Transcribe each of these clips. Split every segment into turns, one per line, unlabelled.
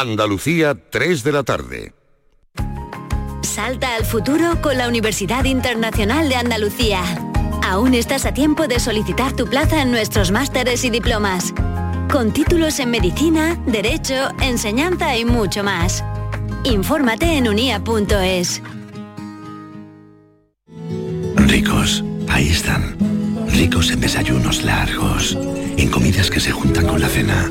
Andalucía, 3 de la tarde.
Salta al futuro con la Universidad Internacional de Andalucía. Aún estás a tiempo de solicitar tu plaza en nuestros másteres y diplomas. Con títulos en medicina, derecho, enseñanza y mucho más. Infórmate en unia.es.
Ricos, ahí están. Ricos en desayunos largos, en comidas que se juntan con la cena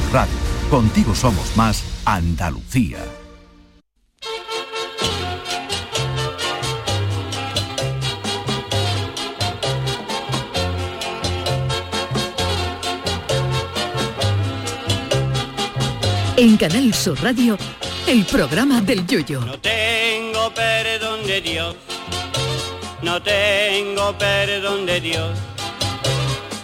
Radio. Contigo somos más Andalucía.
En Canal Sur Radio, el programa del Yoyo.
No tengo perdón de Dios, no tengo perdón de Dios,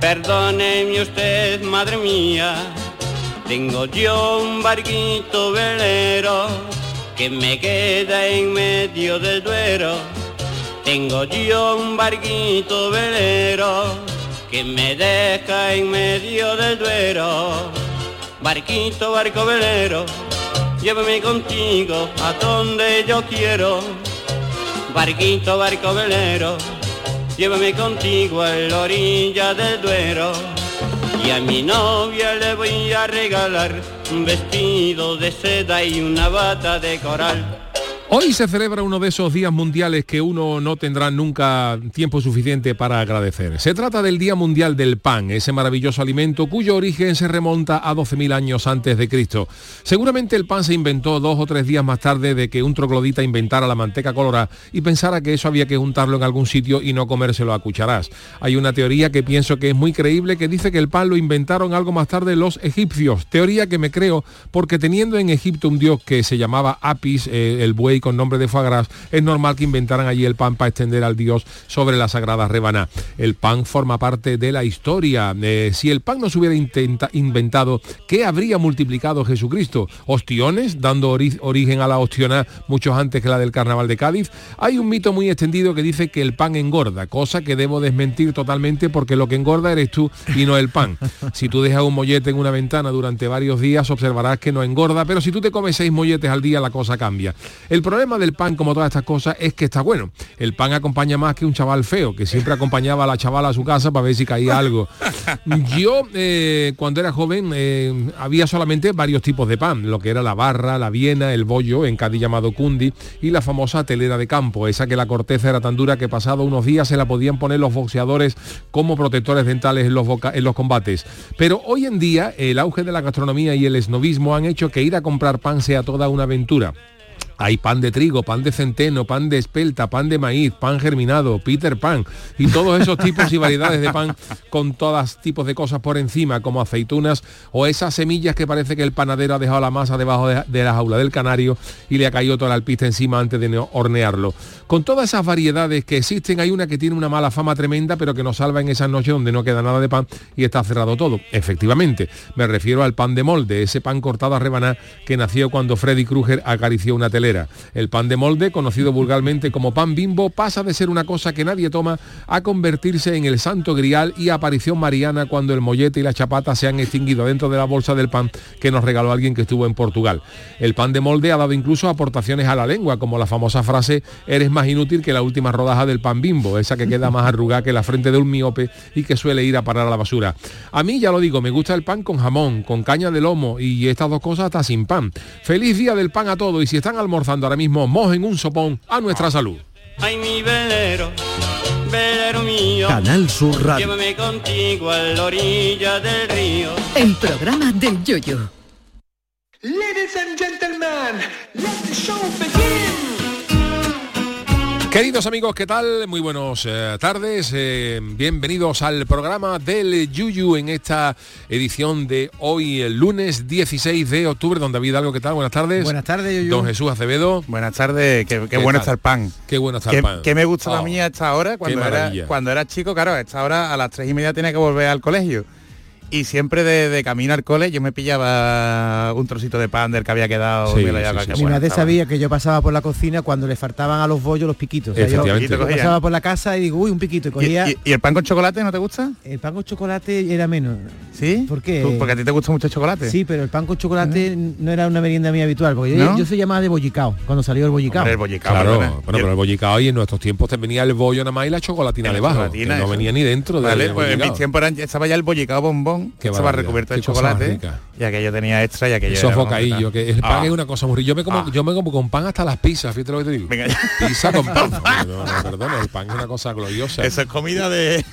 Perdóneme usted, madre mía, tengo yo un barquito velero que me queda en medio del duero. Tengo yo un barquito velero que me deja en medio del duero. Barquito, barco velero, llévame contigo a donde yo quiero. Barquito, barco velero, llévame contigo a la orilla del Duero. Y a mi novia le voy a regalar un vestido de seda y una bata de coral.
Hoy se celebra uno de esos días mundiales que uno no tendrá nunca tiempo suficiente para agradecer. Se trata del Día Mundial del Pan, ese maravilloso alimento cuyo origen se remonta a 12.000 años antes de Cristo. Seguramente el pan se inventó dos o tres días más tarde de que un troglodita inventara la manteca colorada y pensara que eso había que juntarlo en algún sitio y no comérselo a cucharas. Hay una teoría que pienso que es muy creíble que dice que el pan lo inventaron algo más tarde los egipcios. Teoría que me creo porque teniendo en Egipto un dios que se llamaba Apis, eh, el buey con nombre de foie es normal que inventaran allí el pan para extender al dios sobre la sagrada rebaná. El pan forma parte de la historia. Eh, si el pan no se hubiera inventado, ¿qué habría multiplicado Jesucristo? ¿Ostiones, dando origen a la ostiona muchos antes que la del carnaval de Cádiz? Hay un mito muy extendido que dice que el pan engorda, cosa que debo desmentir totalmente porque lo que engorda eres tú y no el pan. Si tú dejas un mollete en una ventana durante varios días, observarás que no engorda, pero si tú te comes seis molletes al día, la cosa cambia. El problema del pan, como todas estas cosas, es que está bueno. El pan acompaña más que un chaval feo, que siempre acompañaba a la chavala a su casa para ver si caía algo. Yo, eh, cuando era joven, eh, había solamente varios tipos de pan, lo que era la barra, la viena, el bollo, en Cádiz llamado cundi, y la famosa telera de campo, esa que la corteza era tan dura que pasado unos días se la podían poner los boxeadores como protectores dentales en los, en los combates. Pero hoy en día, el auge de la gastronomía y el esnovismo han hecho que ir a comprar pan sea toda una aventura. Hay pan de trigo, pan de centeno, pan de espelta, pan de maíz, pan germinado, Peter Pan y todos esos tipos y variedades de pan con todas tipos de cosas por encima, como aceitunas o esas semillas que parece que el panadero ha dejado la masa debajo de, de la jaula del canario y le ha caído toda la alpista encima antes de hornearlo. Con todas esas variedades que existen, hay una que tiene una mala fama tremenda, pero que nos salva en esas noches donde no queda nada de pan y está cerrado todo. Efectivamente, me refiero al pan de molde, ese pan cortado a rebanar que nació cuando Freddy Krueger acarició una tele nevera. El pan de molde, conocido vulgarmente como pan bimbo, pasa de ser una cosa que nadie toma a convertirse en el santo grial y aparición mariana cuando el mollete y la chapata se han extinguido dentro de la bolsa del pan que nos regaló alguien que estuvo en Portugal. El pan de molde ha dado incluso aportaciones a la lengua, como la famosa frase eres más inútil que la última rodaja del pan bimbo, esa que queda más arrugada que la frente de un miope y que suele ir a parar a la basura. A mí, ya lo digo, me gusta el pan con jamón, con caña de lomo y estas dos cosas hasta sin pan. Feliz día del pan a todos y si están almorzando ahora mismo, mojen un sopón a nuestra salud.
Ay, mi velero, velero mío.
Canal Sur Radio.
Llévame contigo a la orilla del río.
El programa del yoyo.
Ladies and gentlemen, let the show begin.
Queridos amigos, ¿qué tal? Muy buenas tardes. eh, bienvenidos al programa del Yuyu en esta edición de hoy, el lunes 16 de octubre. Don David Algo, ¿qué tal? Buenas tardes.
Buenas tardes, Yuyu.
Don Jesús Acevedo.
Buenas tardes, qué, qué
¿Qué
bueno el pan.
Qué bueno está
Qué,
el pan.
qué me gusta a
Oh,
mí a esta hora, cuando era, cuando era chico, claro, a esta hora a las tres y media tenía que volver al colegio. Y siempre de, de camino al cole yo me pillaba un trocito de pan del que había quedado.
Sí,
y me lo
sí.
Mi madre
estaba.
sabía que yo pasaba por la cocina cuando le faltaban a los bollos los piquitos. O sea, yo-
Efectivamente.
yo pasaba por la casa y digo, uy, un piquito. Y
¿Y,
cogía
y- y el pan con chocolate no te gusta?
el pan con chocolate era menos.
¿Sí?
¿Por qué?
Tú- Porque a ti te gusta mucho el chocolate.
Sí, pero el pan con chocolate no era una merienda mía habitual, porque yo,
¿No?
yo soy llamada de bollicao, cuando salió el bollicao.
Hombre, el bollicao,
Claro,
perdona.
bueno, pero el bollicao y en nuestros tiempos te venía el bollo nada más y la chocolatina
la
debajo. no venía ni dentro del
pues en mis tiempos estaba ya el bollicao bombón, Que estaba recubierto de chocolate. Y aquello tenía extra y aquello
Esos bocadillos, que el pan
Ah.
es una cosa muy rica. Yo me como,
Ah.
yo me como con pan hasta las pizzas, fíjate lo que te digo.
Venga,
Pizza con pan. No, el pan es una cosa gloriosa.
eso es comida de...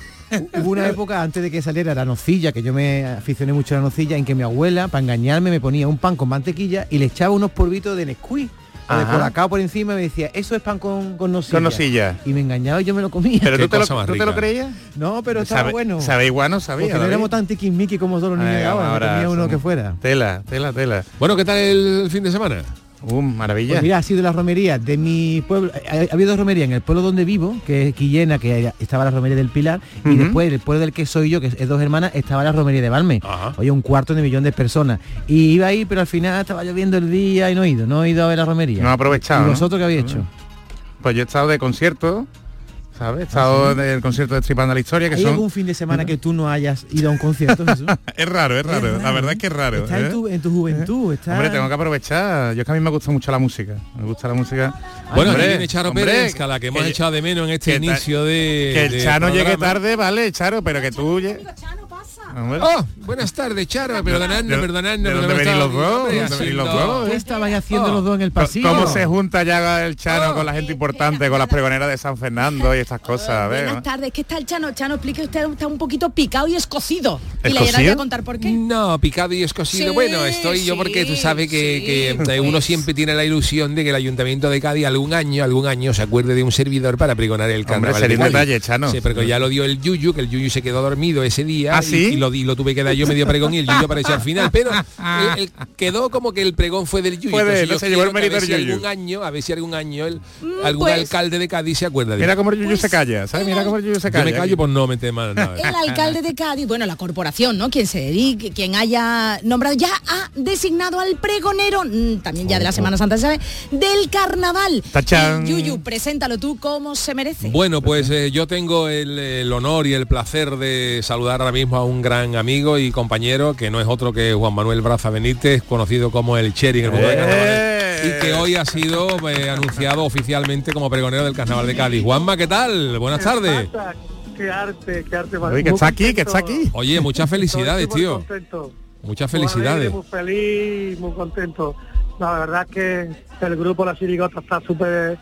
Hubo una época antes de que saliera la nocilla, que yo me aficioné mucho a la nocilla, en que mi abuela, para engañarme, me ponía un pan con mantequilla y le echaba unos polvitos de Nesquik o de colacao por encima y me decía, eso es pan con, con nocilla.
Con.
Y me engañaba y yo me lo comía.
Pero tú te, lo,
cosa más
¿tú te lo
rica.
creías?
No, pero estaba
Sabe-
bueno.
Sabe igual, no sabía.
Porque no éramos tan tiquismiqui como todos los niños ahora,
ahora
que comía uno que fuera.
Tela, tela, tela.
Bueno, ¿qué tal el fin de semana?
Uh, maravilla.
Pues mira, ha sido la romería de mi pueblo. Ha, ha habido dos romerías en el pueblo donde vivo, que es Quillena, que estaba la romería del Pilar, y después el pueblo del que soy yo, que es dos hermanas, estaba la romería de Balme.
Ajá.
Oye, un cuarto de millón de personas. Y iba ahí, pero al final estaba lloviendo el día y no he ido, no he ido a ver la romería.
No ha aprovechado,
¿Y
¿no?
vosotros qué habéis hecho?
Pues yo he estado de concierto, ¿sabes? He estado del concierto de Tripando la Historia, que
¿Hay
son...
algún fin de semana que tú no hayas ido a un concierto, Jesús?
Es raro, es raro.
Es
La verdad es que es raro.
Está
¿eh?
en, tu, en tu juventud, está...
Hombre, tengo que aprovechar. Yo es que a mí me gusta mucho la música. Me gusta la música.
Bueno,
Hombre,
viene Charo
hombre,
Pérez, que a la que hemos
que-
echado de menos en este inicio de.
Que el
de
Chano llegue tarde, vale, Charo, pero que tú... lle- Hombre,
Oh, buenas tardes, Charo, perdonadnos,
¿De-
perdonadnos.
de dónde
pero
venís los dos?
hombre,
¿De dónde venís los
haciendo-
dos?
¿Qué estabais haciendo
Oh.
los dos en el pasillo?
¿Cómo se junta ya el Chano
Oh.
con la gente importante, con las pregoneras de San Fernando y estas cosas?
Buenas tardes, ¿qué está el Chano? Chano, explique usted, está un poquito picado y escocido. Y le voy a contar por qué.
No, picado y escocido.
Sí,
bueno, estoy yo porque tú sabes que,
sí,
que, eh, uno
pues.
siempre tiene la ilusión de que el Ayuntamiento de Cádiz algún año, algún año se acuerde de un servidor para pregonar el
Hombre,
carnaval.
sería
de
un detalle, Chano.
Sí, pero ya lo dio el Yuyu, que el Yuyu se quedó dormido ese día
¿Ah,
y-
sí?
Y, lo, di- lo tuve que dar yo medio pregón y el Yuyu apareció al final. Pero el- el- quedó como que el pregón fue del Yuyu.
Fue de él,
Entonces
no
yo
se llevó el
que a
mérito
ver
del
si algún año, a ver si algún año el, algún
pues-
alcalde de Cádiz se acuerda de
Mira cómo el Yuyu se calla, ¿sabes? Mira cómo el Yuyu se
Yo
calla.
me callo por no meter mal nada.
El alcalde de Cádiz, bueno, la corporación, ¿no? Quien se dedique, quien haya nombrado, ya ha designado al pregonero, mm, también ya de la Semana Santa, ¿sabes? Del carnaval.
Tachán.
Y, Yuyu, preséntalo tú como se merece.
Bueno, pues eh, yo tengo el, el honor y el placer de saludar ahora mismo a un gran amigo y compañero que no es otro que Juan Manuel Braza Benítez, conocido como el Cherry en el mundo del carnaval,
¡Eh!
y que hoy ha sido eh, anunciado oficialmente como pregonero del Carnaval de Cádiz. Juanma, ¿qué tal? Buenas tardes.
Qué arte, qué arte.
Oye, que está aquí, que está aquí.
Oye, muchas felicidades, tío. Muchas felicidades.
Muy feliz, muy contento. La verdad es que el grupo La Chirigota está súper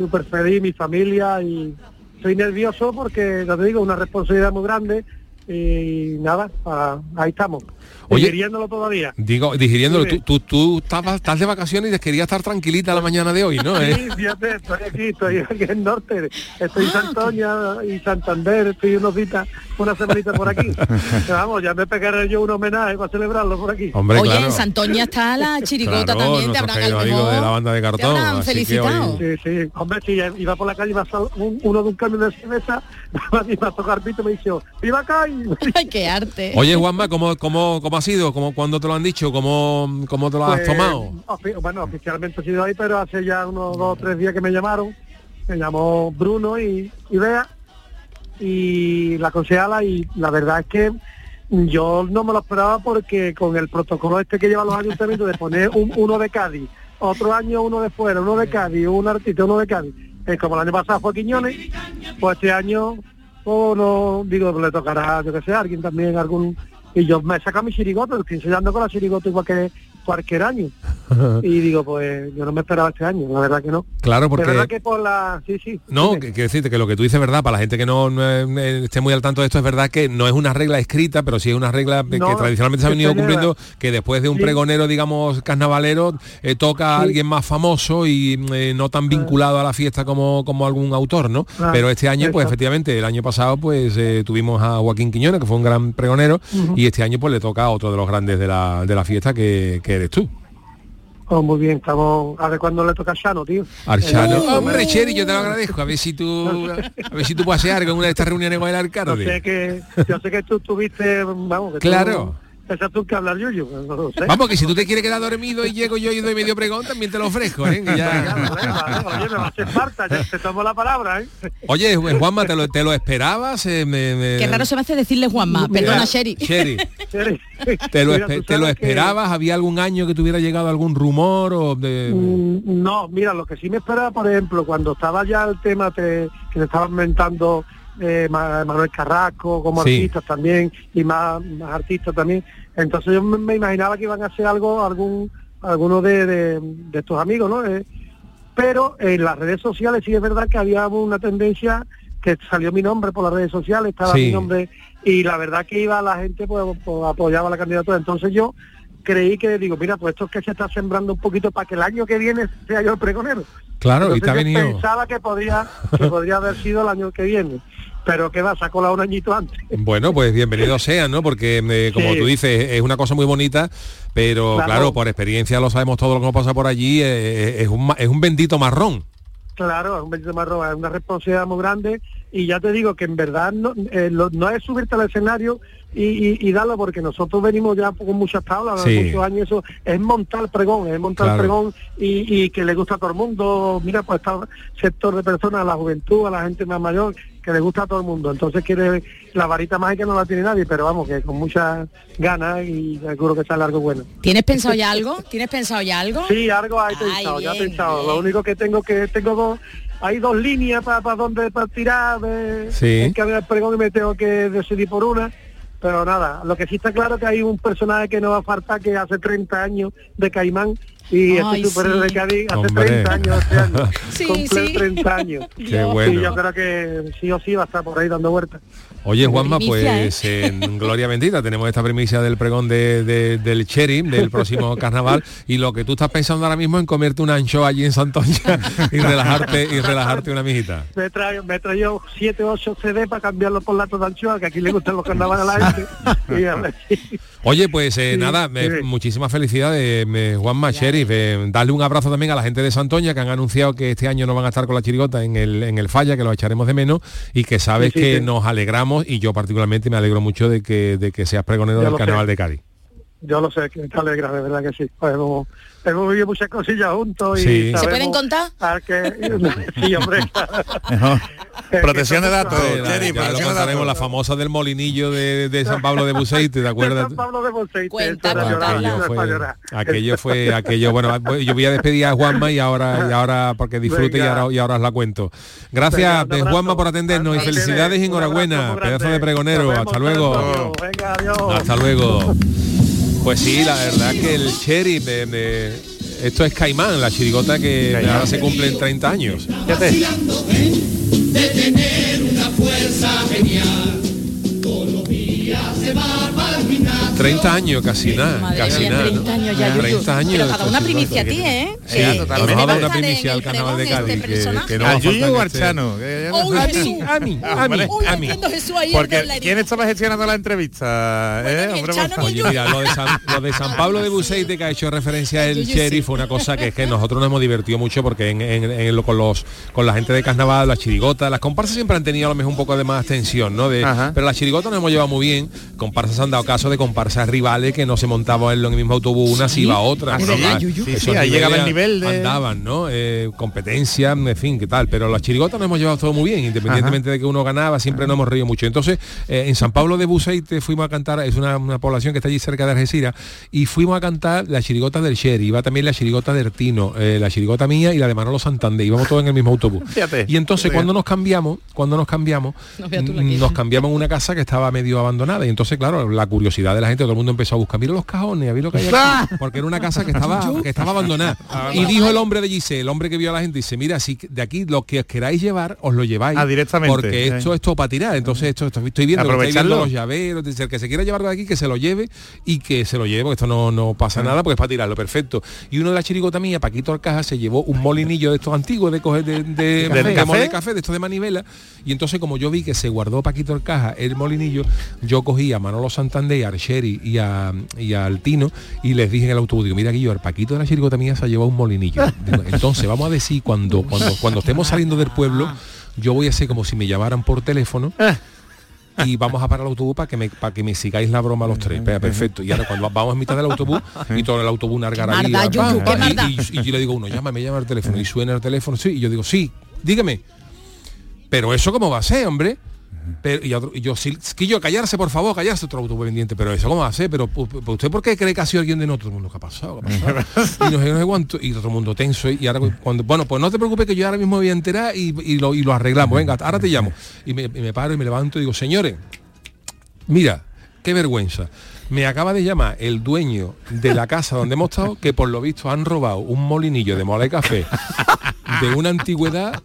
súper feliz, mi familia, y estoy nervioso porque, ya te digo, una responsabilidad muy grande y nada, ah, ahí estamos.
Oye,
Digiriéndolo todavía.
Digo, digiriéndolo, tú, tú, tú estabas, estás de vacaciones y querías estar tranquilita la mañana de hoy, ¿no? ¿Eh?
Sí, fíjate, estoy aquí, estoy aquí en el norte, estoy en Santoña y Santander, estoy unos días, una semanita por aquí. Vamos, ya me pegaré yo un homenaje para celebrarlo por aquí.
Hombre,
Oye,
claro.
en Santoña está la chirigota
Claro,
también, te habrán a mejor-
de la banda de
te
cartón,
habrán
así que
felicitado.
hoy-
Sí, sí, hombre, si iba por la calle, iba a un- uno de un camión de cerveza, ha tocado el pito y me dice, ¡Viva acá!
Ay, qué arte.
Oye, Juanma, ¿cómo, cómo, cómo ha sido? ¿Cómo, ¿Cuándo te lo han dicho? ¿Cómo, cómo te lo has
Pues,
tomado?
ofi- bueno, oficialmente he sido ahí, pero hace ya unos dos o tres días que me llamaron. Me llamó Bruno y, y Bea y la concejala y la verdad es que yo no me lo esperaba porque con el protocolo este que llevan los ayuntamientos de poner un, uno de Cádiz, otro año uno de fuera, uno de Cádiz, un artista, uno de Cádiz, eh, como el año pasado fue Quiñones, pues este año, pues no, digo, le tocará, yo que sé, alguien también, algún... Y yo me saca mi chirigota, estoy enseñando con la chirigota igual que cualquier año. Y digo, pues yo no me esperaba este año, la verdad que no.
Claro, porque-
verdad que por la... Sí, sí.
No, que- decirte que lo que tú dices es verdad, para la gente que no, no, eh, esté muy al tanto de esto, es verdad que no es una regla escrita, pero sí es una regla que
No,
tradicionalmente se ha
que
venido cumpliendo, que después de un
Sí.
pregonero, digamos, carnavalero, eh, toca a alguien más famoso y eh, no tan vinculado a la fiesta como, como algún autor, ¿no?
Ah,
pero este año, pues
exacto.
efectivamente, el año pasado, pues eh, tuvimos a Joaquín Quiñones, que fue un gran pregonero, y este año, pues le toca a otro de los grandes de la, de la fiesta, que, que eres tú.
Oh, muy bien, estamos... A ver cuándo le toca a Shano, tío.
Archano.
Eh,
Hombre, Cheri, yo te lo agradezco. A ver si tú, a ver si tú puedes hacer algo en una de estas reuniones con el
Yo
alcalde.
sé que, yo sé que tú tuviste, vamos, que
Claro.
tú, pensaste tú que hablar no lo sé.
Vamos, que si tú te quieres quedar dormido y llego yo y doy medio pregón, también te lo ofrezco, ¿eh? Que ya-
Oye, me va a hacer falta, ya te tomo la palabra, ¿eh?
Oye, Juanma, ¿te lo, te lo esperabas? Eh, me- me-
Qué raro se me hace decirle Juanma. Perdona, Sherry.
Sherry, ¿te lo,
Mira,
te lo
que-
esperabas? ¿Había algún año que te hubiera llegado algún rumor o de...?
Mm, No, mira, lo que sí me esperaba, por ejemplo, cuando estaba ya el tema te- que se estaba inventando eh, Ma- Manuel Carrasco como
Sí.
artistas también y más, más artistas también, entonces yo me, imaginaba que iban a hacer algo, algún alguno de, de- de estos amigos, ¿no? Eh, pero en las redes sociales sí es verdad que había una tendencia que salió mi nombre por las redes sociales, estaba
Sí.
mi nombre y la verdad que iba la gente pues, pues, apoyaba la candidatura. Entonces yo creí que digo, mira, pues esto es que se está sembrando un poquito para que el año que viene sea yo el pregonero.
Claro, y te ha venido...
pensaba que podría, que podría haber sido el año que viene. Pero que va, se ha colado un añito antes.
Bueno, pues bienvenido sean, ¿no? Porque, eh, como
Sí.
tú dices, es una cosa muy bonita, pero claro,
Claro.
por experiencia lo sabemos todo lo que nos pasa por allí, eh, es, un, es un bendito marrón.
Claro, es un bendito marrón, es una responsabilidad muy grande y ya te digo que en verdad no, eh, lo- no es subirte al escenario y, y- y darlo porque nosotros venimos ya con muchas tablas,
Sí.
muchos años, eso es montar pregón, es montar
Claro.
pregón y, y que le gusta a todo el mundo, mira pues está sector de personas, a la juventud, a la gente más mayor, que le gusta a todo el mundo, entonces quiere la varita mágica no la tiene nadie, pero vamos, que con muchas ganas y seguro que sale algo bueno.
¿Tienes pensado ya algo? ¿Tienes pensado ya algo?
Sí, algo hay
Ay,
pensado, ya he
bien,
pensado. Lo único que tengo que tengo dos, hay dos líneas para para donde para tirar de
Sí.
cambio del pregón y me tengo que decidir por una. Pero nada, lo que sí está claro que hay un personaje que no va a faltar que hace 30 años de Caimán y
Ay,
este superhéroe
sí.
de Cádiz hace
Hombre.
30 años este año.
Sí,
Cumple
sí.
30 años.
Qué bueno.
Y yo creo que sí o sí va a estar por ahí dando vueltas.
Oye, Juanma,
primicia,
pues en Gloria Bendita tenemos esta primicia del pregón de, de- del Cherry, del próximo carnaval, y lo que tú estás pensando ahora mismo en comerte un ancho allí en Santoña y relajarte y relajarte una mijita.
Me he traído, me he traído 7 o 8 CD para cambiarlo por latos de anchoa, que aquí le gustan los carnavales a la gente.
Oye, pues eh,
Sí,
nada, me- muchísimas felicidades, me- Juanma, Sheriff. eh, darle un abrazo también a la gente de Santoña que han anunciado que este año no van a estar con la chirigota en el, en el falla, que lo echaremos de menos y que sabes
Sí,
que nos alegramos y yo particularmente me alegro mucho de que, de que seas pregonero
Ya
del carnaval de Cádiz.
Yo lo sé, que te alegra, de verdad que sí. Pues hemos, hemos vivido muchas cosillas juntos y
Sí. ¿Se
pueden contar?
que- sí, hombre.
Protección de datos,
Eh, ya lo contaremos, la famosa del molinillo de, de San Pablo de Buceite, ¿te acuerdas?
San Pablo de
Cuenta,
llorar,
aquello fue, aquello fue aquello bueno yo voy a despedir a Juanma y ahora y ahora porque disfrute y ahora, y ahora os la cuento gracias
Venga,
eh,
abrazo.
Juanma por atendernos y felicidades y enhorabuena pedazo de pregonero hasta luego
Antonio. Venga, adiós.
hasta luego pues sí la verdad que el cherry de- de- esto es Caimán la chirigota que
Caimán.
ahora se cumplen 30 años
Fíjate.
de tener una fuerza genial. Todos los días se va.
30 años, casi nada,
Madre
casi
mía,
nada.
30 años ya, Yuyu.
30 años.
Pero cada una
Sí,
primicia a ti, ¿eh?
Sí, nos ha dado una primicia al
el
carnaval de
pregón
Cádiz.
este
que-
personaje.
que no
Al
va a
Yuyu
mí,
Jesús.
a mí, a mí, a mí.
Porque. ¿quién estaba gestionando la entrevista?
Bueno,
eh? Hombre,
Chano.
Oye, mira, lo de, San, lo de San Pablo de Buceite que ha hecho referencia el fue una cosa que es que nosotros nos hemos divertido mucho porque en, en- en lo- con los con la gente de carnaval, las chirigotas, las comparsas siempre han tenido a lo mejor un poco de más tensión, ¿no? De,
Ajá.
pero las chirigotas nos hemos llevado muy bien. Comparsas han dado caso de comparsas rivales que no se montaban en el mismo autobús, una se iba a otra.
¿De
¿no?
Sí, ahí llegaba el nivel de-
Andaban, ¿no? Eh, competencia, en fin, qué tal. Pero las chirigotas nos hemos llevado todo muy bien, independientemente de que uno ganaba, siempre nos hemos reído mucho. Entonces, eh, en San Pablo de Buceite fuimos a cantar, es una, una población que está allí cerca de Algeciras, y fuimos a cantar la chirigota del Sherry, iba también la chirigota de Ertino, eh, la chirigota mía y la de Manolo Santander, íbamos todos en el mismo autobús.
Fíjate.
Y entonces
Fíjate.
cuando nos cambiamos, cuando nos cambiamos,
No
mm, nos cambiamos en una casa que estaba medio abandonada. Y entonces, claro, la curiosidad de la gente, todo el mundo empezó a buscar, mira los cajones, a ver lo que hay aquí", porque era una casa que estaba, que estaba abandonada. Y dijo el hombre de Gise, el hombre que vio a la gente, dice, mira, si de aquí lo que os queráis llevar, os lo lleváis.
Ah, directamente,
Porque
sí.
esto es todo para tirar. Entonces esto, esto- estoy viendo,
Aprovecharlo.
viendo los llaveros, dice, el que se quiera llevar de aquí, que se lo lleve y que se lo lleve, porque esto no, no pasa nada, porque es para tirarlo, perfecto. Y uno de la chirigota mía, Paquito Alcaja, se llevó un molinillo de estos antiguos de coger de, de,
¿Del
de
café?
moler café, de estos de manivela. Y entonces como yo vi que se guardó Paquito Alcaja el molinillo, yo cogí a Manolo Santander, a Y a, y a Altino y les dije en el autobús, digo, mira Guillo, el Paquito de la chirigota mía se ha llevado un molinillo. Digo, entonces vamos a decir cuando, cuando, cuando estemos saliendo del pueblo, yo voy a hacer como si me llamaran por teléfono y vamos a parar el autobús para que me para que me sigáis la broma los tres. Perfecto. Y ahora cuando vamos a mitad del autobús y todo el autobús una algarabía, y, y- y yo le digo a uno, llámame, llama al teléfono. Y suena el teléfono, sí, y yo digo, sí, dígame. Pero eso cómo va a ser, hombre. Pero, y, otro- y yo, sí, que yo, callarse, por favor, callarse otro autobús pendiente. Pero eso cómo ser, pero usted por qué cree que ha sido alguien de nosotros? Mundo, ¿qué ha pasado? ¿Qué ha pasado? y no sé, no sé cuánto, y todo el mundo tenso. Y ahora cuando, bueno, pues no te preocupes que yo ahora mismo me voy a enterar y, y lo, y lo arreglamos. Venga, ahora te llamo. Y me, y me paro y me levanto y digo, señores, mira, qué vergüenza. Me acaba de llamar el dueño de la casa donde hemos estado, que por lo visto han robado un molinillo de mola de café de una antigüedad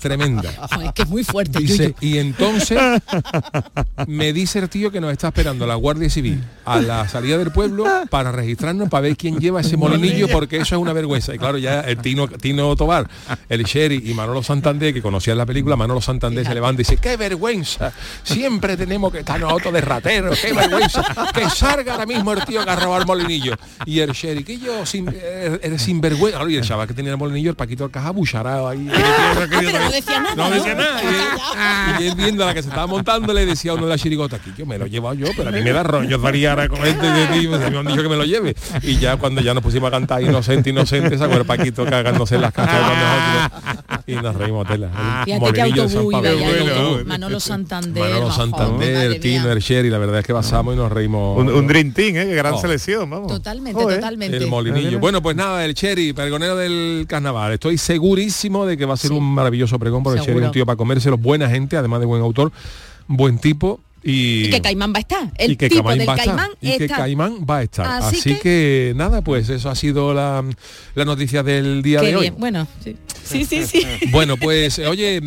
tremenda.
Ay, que es muy fuerte,
Dice, y entonces me dice el tío que nos está esperando la Guardia Civil a la salida del pueblo para registrarnos para ver quién lleva ese molinillo porque eso es una vergüenza. Y claro, ya el Tino, Tino Tobar, el Sherry y Manolo Santander, que conocían la película, Manolo Santander se levanta y dice, qué vergüenza, siempre tenemos que estar nosotros de rateros, qué vergüenza, salga ahora mismo el tío que ha robado el molinillo. Y el yo sin, eres sinvergüenza. Claro, y el chaval que tenía el molinillo, el Paquito Alcaja bucharado ahí.
Ah, pero no decía nada.
No nada. Y, y él viendo a la que se estaba montando le decía a uno de la chirigota, aquí yo me lo he llevado yo, pero a mí me da rollo daría ahora con este de ti, me han dicho que me lo lleve. Y ya cuando ya nos pusimos a cantar inocente, inocente, sacó el Paquito cagándose en las casas con nosotros. Y nos reímos tela. El
Fíjate
de
autobús iba autobús. Manolo Santander.
Manolo Santander, Tino, Sherry, la verdad es que pasamos y nos reímos.
Un, un Dream Team, ¿eh? Gran
Oh.
selección, vamos.
Totalmente, totalmente.
El molinillo. Bueno, pues nada, el Cherry, pergonero del carnaval. Estoy segurísimo de que va a ser un maravilloso pregón porque el Cherry un tío para comérselo, buena gente, además de buen autor, buen tipo. Y,
Y que Caimán va a estar. El
y que
tipo
Caimán
del
va a estar,
Caimán
y que. Caimán va a estar. Así,
Así
que... nada, pues eso ha sido la, la noticia del día
Qué
de hoy.
Bueno, sí. Sí, sí, sí.
Bueno, pues oye,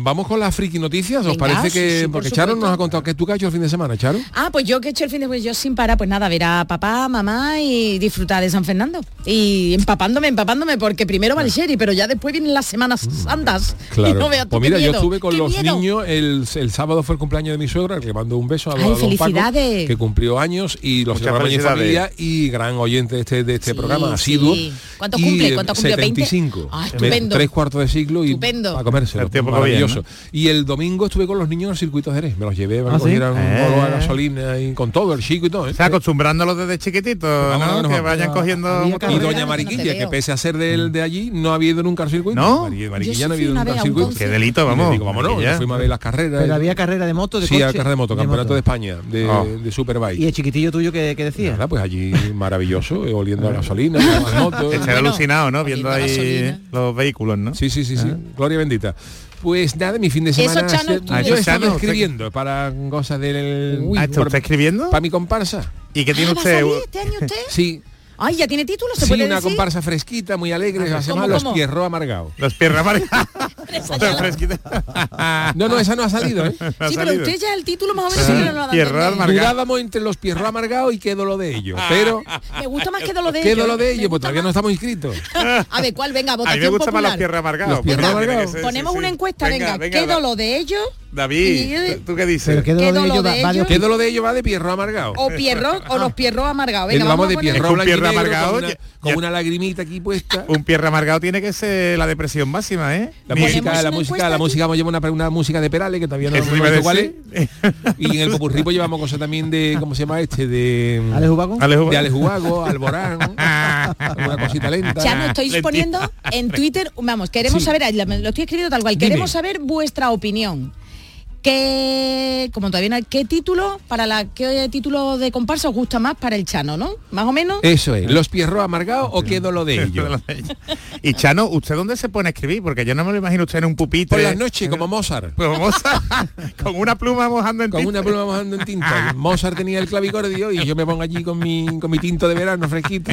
vamos con las friki noticias. ¿Os
Venga,
parece que
sí, por
porque Charo nos ha contado que tú qué has hecho el fin de semana, Charo?
Ah, pues yo que he hecho el fin de pues yo sin parar, pues nada, ver a papá, mamá y disfrutar de San Fernando. Y empapándome, empapándome, porque primero va el Sherry, pero ya después vienen las Semanas Santas. Y
Claro.
no veas tú
pues mira, yo estuve con los
miedo.
niños, el, el sábado fue el cumpleaños de mi suegra, que le mando un beso a,
Ay,
a don Paco,
felicidades.
que cumplió años y los celebramos en
felicidades.
familia y gran oyente de este, de este
Sí,
programa,
sí.
asiduo.
¿Cuánto
Y,
cumple?
eh,
¿Cuánto cumplió? 20?
75.
Ah,
Me-
estupendo.
Tres cuartos de siglo y
Estupendo.
a.
El que
maravilloso.
viene,
Y el domingo estuve con los niños en el circuito de Jerez. Me los llevé, me
¿Ah, sí?
un
Eh.
bolo a gasolina y con todo, el chico y todo. ¿eh?
O sea, acostumbrándolos desde chiquititos,
Vamos,
¿no?
vamos,
que vayan cogiendo...
Y doña
no
Mariquilla, que pese a ser de allí, no ha habido nunca al circuito.
¿No?
Mariquilla
sí
no ha
fui
habido nunca
un
circuito.
Qué delito, vamos.
digo, vámonos, fuimos a ver las carreras.
Pero había carrera de moto, de
Sí,
coche.
a carrera de moto, campeonato de España, de,
Oh.
de Superbike.
Y el chiquitillo tuyo que, que decía.
Nada, pues allí maravilloso, eh, oliendo a gasolina, a las motos.
Estaré
Bueno,
alucinado, ¿no? Viendo ahí
gasolina.
los vehículos, ¿no?
Sí, sí, sí, sí. Gloria bendita. Pues nada, mi fin de
Eso,
semana.
Chano,
se-
tú
Ah,
yo
eso,
estaba
Chano,
escribiendo para cosas del.
Ah, ¿está usted escribiendo?
Para mi comparsa.
¿Y qué tiene
Ah, ¿va a
usted?
salir este año usted?
Sí,
Ay, ya tiene título, se
sí,
puede
una
decir.
comparsa fresquita, muy alegre, se llama
¿cómo,
Los? Pierro Amargados.
Los
ya la-
No, no, esa no ha salido, ¿eh?
Sí, pero usted ya el título más o menos sí que no lo ha dado.
Dudábamos entre los pierros amargados y qué lo de ellos. Pero
Me gusta más que lo de ellos.
lo de ellos, pues
gusta
todavía no
más.
estamos inscritos.
A ver, ¿cuál? Venga,
A mí
votación
me más los
popular.
pierros amargados.
Los
Venga, tiene que ser,
Ponemos
sí,
una
sí.
encuesta, venga, ¿qué
Da-
lo de ellos?
David, ¿tú, qué dices?
Pero qué
¿Qué
dolor de
de
va, de
ellos?
¿Qué lo de ellos va de pierro amargado?
O pierro, o los pierros amargados. Venga,
vamos
vamos,
de pierro blanco
pierro amargado,
con, una,
ya-
con
ya-
una lagrimita aquí puesta.
Un pierro amargado tiene que ser la depresión máxima, ¿eh?
La música, la música, la música vamos a llevar una, una música de Perales que todavía no sé cuál es. Y en el popurrí pues llevamos cosas también de, ¿cómo se llama este? De
¿Alex Ubago?
Alex Ubago.
de Alex Ubago, Alborán, una cosita lenta.
Ya nos estáis
Lentita.
poniendo en Twitter, vamos, queremos
Sí.
saber, lo estoy escribiendo tal cual,
Dime.
queremos saber vuestra opinión. ¿Qué, como todavía no hay, qué título para la qué título de comparsa os gusta más para el Chano, ¿no? Más o menos.
Eso es, los pierros amargados o qué lo de ellos.
y Chano, ¿usted dónde se pone a escribir? Porque yo no me lo imagino usted en un pupitre.
Por las noches, como Mozart.
Pues vamos a- con una pluma mojando en
Con
tinta.
una pluma mojando en tinta. Mozart tenía el clavicordio y yo me pongo allí con mi, con mi tinto de verano fresquito.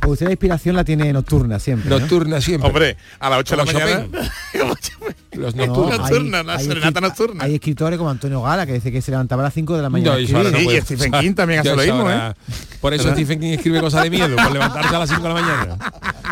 Pues usted la inspiración la tiene nocturna siempre. ¿no?
Nocturna siempre.
Hombre, a las 8 de la
Como
mañana.
Los
No,
nocturnos.
hay-
nocturna, la
hay
serenata
escri-
nocturna.
Hay escritores como Antonio Gala que dice que se levantaba a las 5 de la mañana.
No,
Sí,
puede.
y Stephen King también hace lo mismo, ¿eh?
Por eso Stephen King escribe cosas de miedo, por levantarse a las 5 de la mañana.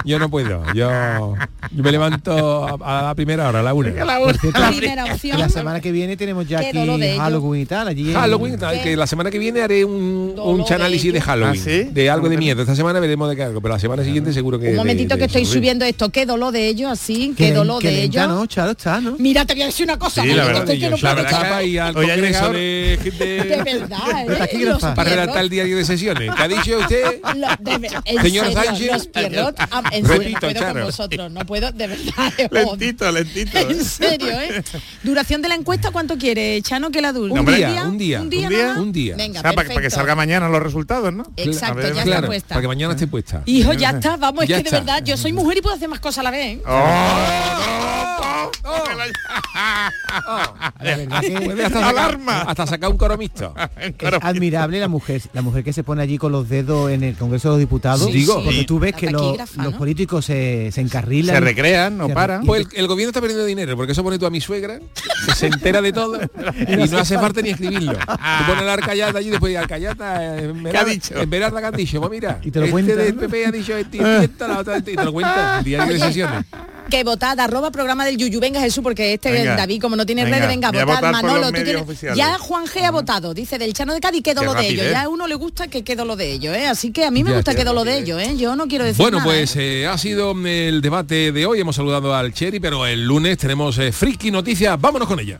Yo no puedo. Yo, yo me levanto a, a la primera hora, a la una.
Por cierto,
Primera
que
opción.
la semana que viene tenemos ya
Qué
aquí
ello.
Halloween y tal. Allí en-
Halloween, tal, que la semana que viene haré un, un
de
análisis de
ello.
Halloween.
¿Ah, sí?
De algo de miedo. Esta semana veremos de qué algo, pero la semana siguiente seguro que.
Un momentito
de
que estoy subiendo esto, qué dolor de ellos, así,
que
qué dolor de
lenta,
ellos.
¿no? Charo está, ¿no?
Mira, te voy a decir una cosa,
Sí, la verdad,
Yo
no
la verdad al congreso de,
De verdad, ¿eh?
para redactar el diario de sesiones. ¿Qué ha dicho usted?
Lo- de ver- en
Señor
serio,
Sánchez.
los pierrot, en serio, no puedo
Charo.
con vosotros, no puedo, de verdad. eh,
Lentito, lentito.
En serio, ¿eh? Duración de la encuesta, ¿cuánto quiere, Chano, que la dure?
Un día, un día,
un día,
un día.
Venga,
O sea, para, para que salga mañana los resultados, ¿no?
Exacto, ya está puesta.
para que mañana esté puesta.
Hijo, ya está, vamos, es que de verdad, yo soy mujer y puedo hacer más cosas a la vez. ¿eh?
¡Oh!
Que
hasta sacar,
¡Alarma!
hasta sacar un coro mixto.
es admirable la mujer, la mujer que se pone allí con los dedos en el Congreso de los Diputados.
Sí, Digo.
porque
sí.
tú ves que los, políticos se, se encarrilan.
Se recrean, no
Se
paran.
Pues el, el gobierno está perdiendo dinero, porque eso pone tú a mi suegra, que se entera de todo y no hace falta ni escribirlo. Tú pones la arcayata allí y después Arcayata en
¿Qué ha dicho?
En Berarda, ¿qué han dicho? Pues mira,
Y te lo
este
cuenta,
del. PP ha dicho este, la otra, y te lo cuenta el diario de sesiones.
Que votad, arroba programa del Yuyu. Venga Jesús, porque este
Venga.
David, como no tiene
Venga,
redes, venga,
a votar
Manolo, tú tienes-. Ya Juan G ha votado, dice del Chano de Cádiz, quedó lo de ellos. Ya a uno le gusta que quedó lo de ellos, ¿eh? Así que a mí me
Ya,
gusta quedó lo de ellos, ¿eh? Yo no quiero decir
Bueno,
nada,
pues
¿eh?
eh, ha sido el debate de hoy. Hemos saludado al Cherry, pero el lunes tenemos eh, Friki Noticias. Vámonos con ella.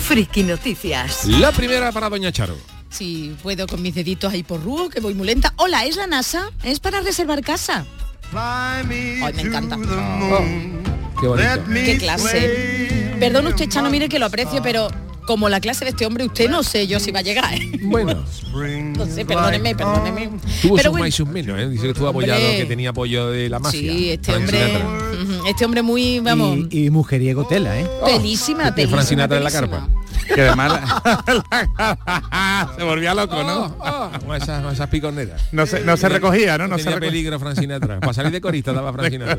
Friki Noticias.
La primera para Doña Charo.
Si puedo con mis deditos ahí por ruo, que voy muy lenta. Hola, ¿es la NASA? ¿Es para reservar casa? Ay, me encanta.
Qué bonito.
Qué clase. Perdón usted, Chano, mire que lo aprecio, pero como la clase de este hombre, usted no sé yo si va a llegar. ¿eh?
Bueno,
No sé, perdóneme, perdóneme.
tuvo
Pero
sus
bueno,
más y sus menos, ¿eh? Dice que estuvo apoyado,
Hombre.
que tenía apoyo de la mafia.
Sí, este hombre, este hombre muy, vamos,
Y, y mujeriego tela, ¿eh?
pelísima,
Y
pelísima,
Frank Sinatra en la
pelísima.
carpa.
Que además la- se volvía loco, ¿no?
Oh, con esas, con esas piconeras.
No se, no se recogía, ¿no? No se
tenía
recogía.
peligro Frank Sinatra. Para salir de corista daba Sinatra.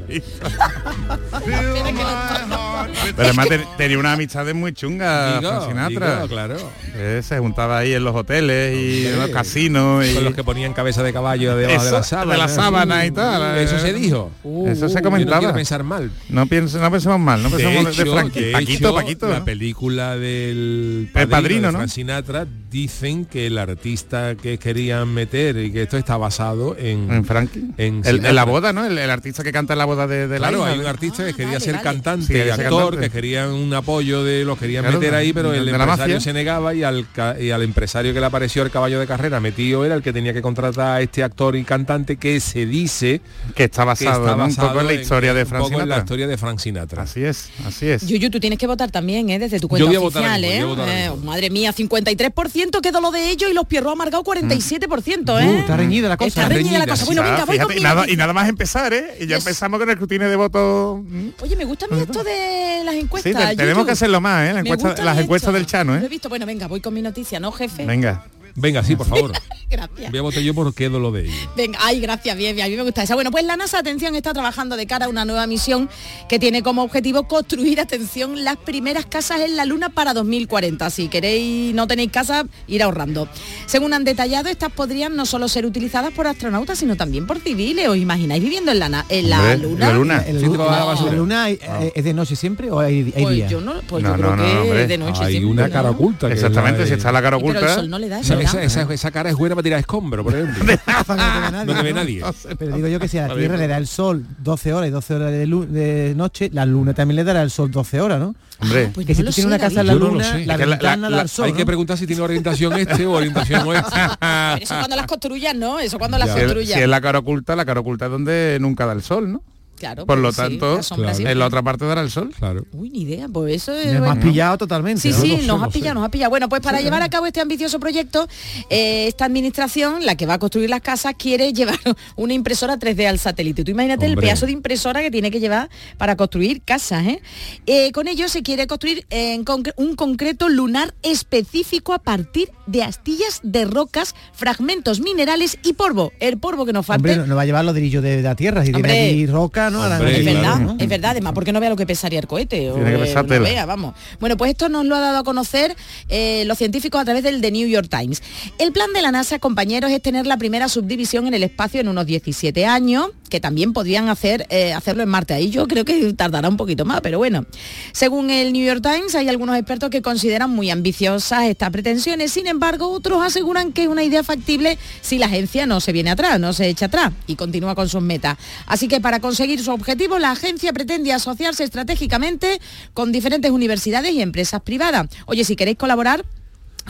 Pero además ten- tenía una amistad muy chunga
Digo,
Frank Sinatra.
digo, claro.
Eh, se juntaba ahí en los hoteles y en los casinos y
Con los que ponían cabeza de caballo debajo de la sábana.
de la sábana y tal.
Eso se dijo.
Eso se
no
comentaba.
quiero pensar mal.
no, pienso, no pensemos mal, no pensemos de,
hecho,
Frankie. Paquito, Paquito.
La
¿no?
película del
El Padrino,
de
¿no?
Frank Sinatra dicen que el artista que querían meter y que esto está basado en,
En Frankie.
en
El- en
Sinatra.
la boda, ¿no? El, el artista que canta en la boda de, de la
Claro,
hija,
hay un artista que quería
vale,
ser cantante
Sí,
y
quería
actor,
cantante.
que querían un apoyo de los querían
Claro,
meter ahí, pero el
la
empresario se negaba y al, y al empresario que le apareció el caballo de carrera metido era el que tenía que contratar a este actor y cantante que se dice
Que está
que
basado, un poco en la historia de
un
Frank
poco en la
Sinatra.
historia de Frank Sinatra.
Así es, así es.
Yuyu, tú tienes que votar también, ¿eh? Desde tu cuenta
voy a
oficial, ¿eh? Eh,
mismo.
Madre mía, 53% quedó lo de ellos y los pierros amargados 47%, ¿eh?
Uh, está reñida la cosa.
Está reñida la
Reñida,
cosa.
sí.
Bueno,
Ah,
venga, voy
fíjate, nada, y nada más empezar, ¿eh? Y ya
Yes.
empezamos con el escrutinio de votos. mm.
Oye, me gusta a mí esto de las
Sí,
encuestas.
te- tenemos que hacerlo más, ¿eh? La encuesta- las
esto.
encuestas del Chano,
Lo he
¿eh?
visto. Bueno, venga, voy con mi noticia, ¿no, jefe?
Venga.
Venga, sí, por favor.
Gracias.
Voy a votar yo por quedo lo de ella.
Venga, ay, gracias, bien, bien, a mí me gusta esa. Bueno, pues la NASA, atención, está trabajando de cara a una nueva misión que tiene como objetivo construir, atención, las primeras casas en la Luna para 2040. Si queréis, no tenéis casa, ir ahorrando. Según han detallado, estas podrían no solo ser utilizadas por astronautas, sino también por civiles. ¿Os imagináis viviendo en la, na- en la
Hombre,
Luna?
la Luna.
¿El
Sí,
lu-
te va a la
luna eh, es de noche siempre o hay, hay
Pues
día?
yo no, pues
No,
yo creo
no, no,
que
hombre.
de noche
Hay
siempre,
una
¿no?
cara oculta. es
Exactamente, si está la cara
Y pero el
oculta.
sol no le da,
Esa,
¿verdad?
Esa- esa- esa cara es buena para tirar escombros, por ejemplo. no te ve nadie.
Pero digo yo que si a la Tierra le da el sol 12 horas y 12 horas de, de noche, la luna también le dará el sol 12 horas, ¿no?
Hombre,
Pues
que
no
si tú tienes
sé,
una casa en la luna, la,
Es que la-
ventana
la-
da el sol,
Hay que preguntar si tiene orientación este o orientación oeste.
Pero eso cuando las construyas, ¿no? Eso cuando las construyas.
si es la cara oculta, la cara oculta es donde nunca da el sol, ¿no?
Claro,
Por lo
pues sí,
tanto,
claro.
en la otra parte dará el sol.
Claro.
Uy, ni idea, pues eso es...
Me has
bueno.
pillado totalmente.
Sí, sí, nos ha pillado, nos ha pillado. Bueno, pues para llevar a cabo este ambicioso proyecto, eh, esta administración, la que va a construir las casas, quiere llevar una impresora 3D al satélite. Tú imagínate el pedazo de impresora que tiene que llevar para construir casas. ¿eh? Eh, con ello se quiere construir en concre- un concreto lunar específico a partir de astillas de rocas, fragmentos minerales y polvo. El polvo que nos falte.
Hombre, no, no va a llevar los dirillos de la Tierra, si
Hombre.
tiene aquí roca,
es verdad,
claro.
¿no?
es verdad, además, porque no vea lo que pesaría el cohete. o,
Tiene que
eh, no vea, vamos. Bueno, pues esto nos lo ha dado a conocer eh, los científicos a través del The New York Times. El plan de la NASA, compañeros, es tener la primera subdivisión en el espacio en unos 17 años, que también podrían hacer, eh, hacerlo en Marte. Ahí yo creo que tardará un poquito más, pero bueno. Según el New York Times, hay algunos expertos que consideran muy ambiciosas estas pretensiones. Sin embargo, otros aseguran que es una idea factible si la agencia no se viene atrás, no se echa atrás y continúa con sus metas. Así que para conseguir su objetivo, la agencia pretende asociarse estratégicamente con diferentes universidades y empresas privadas. Oye, si queréis colaborar,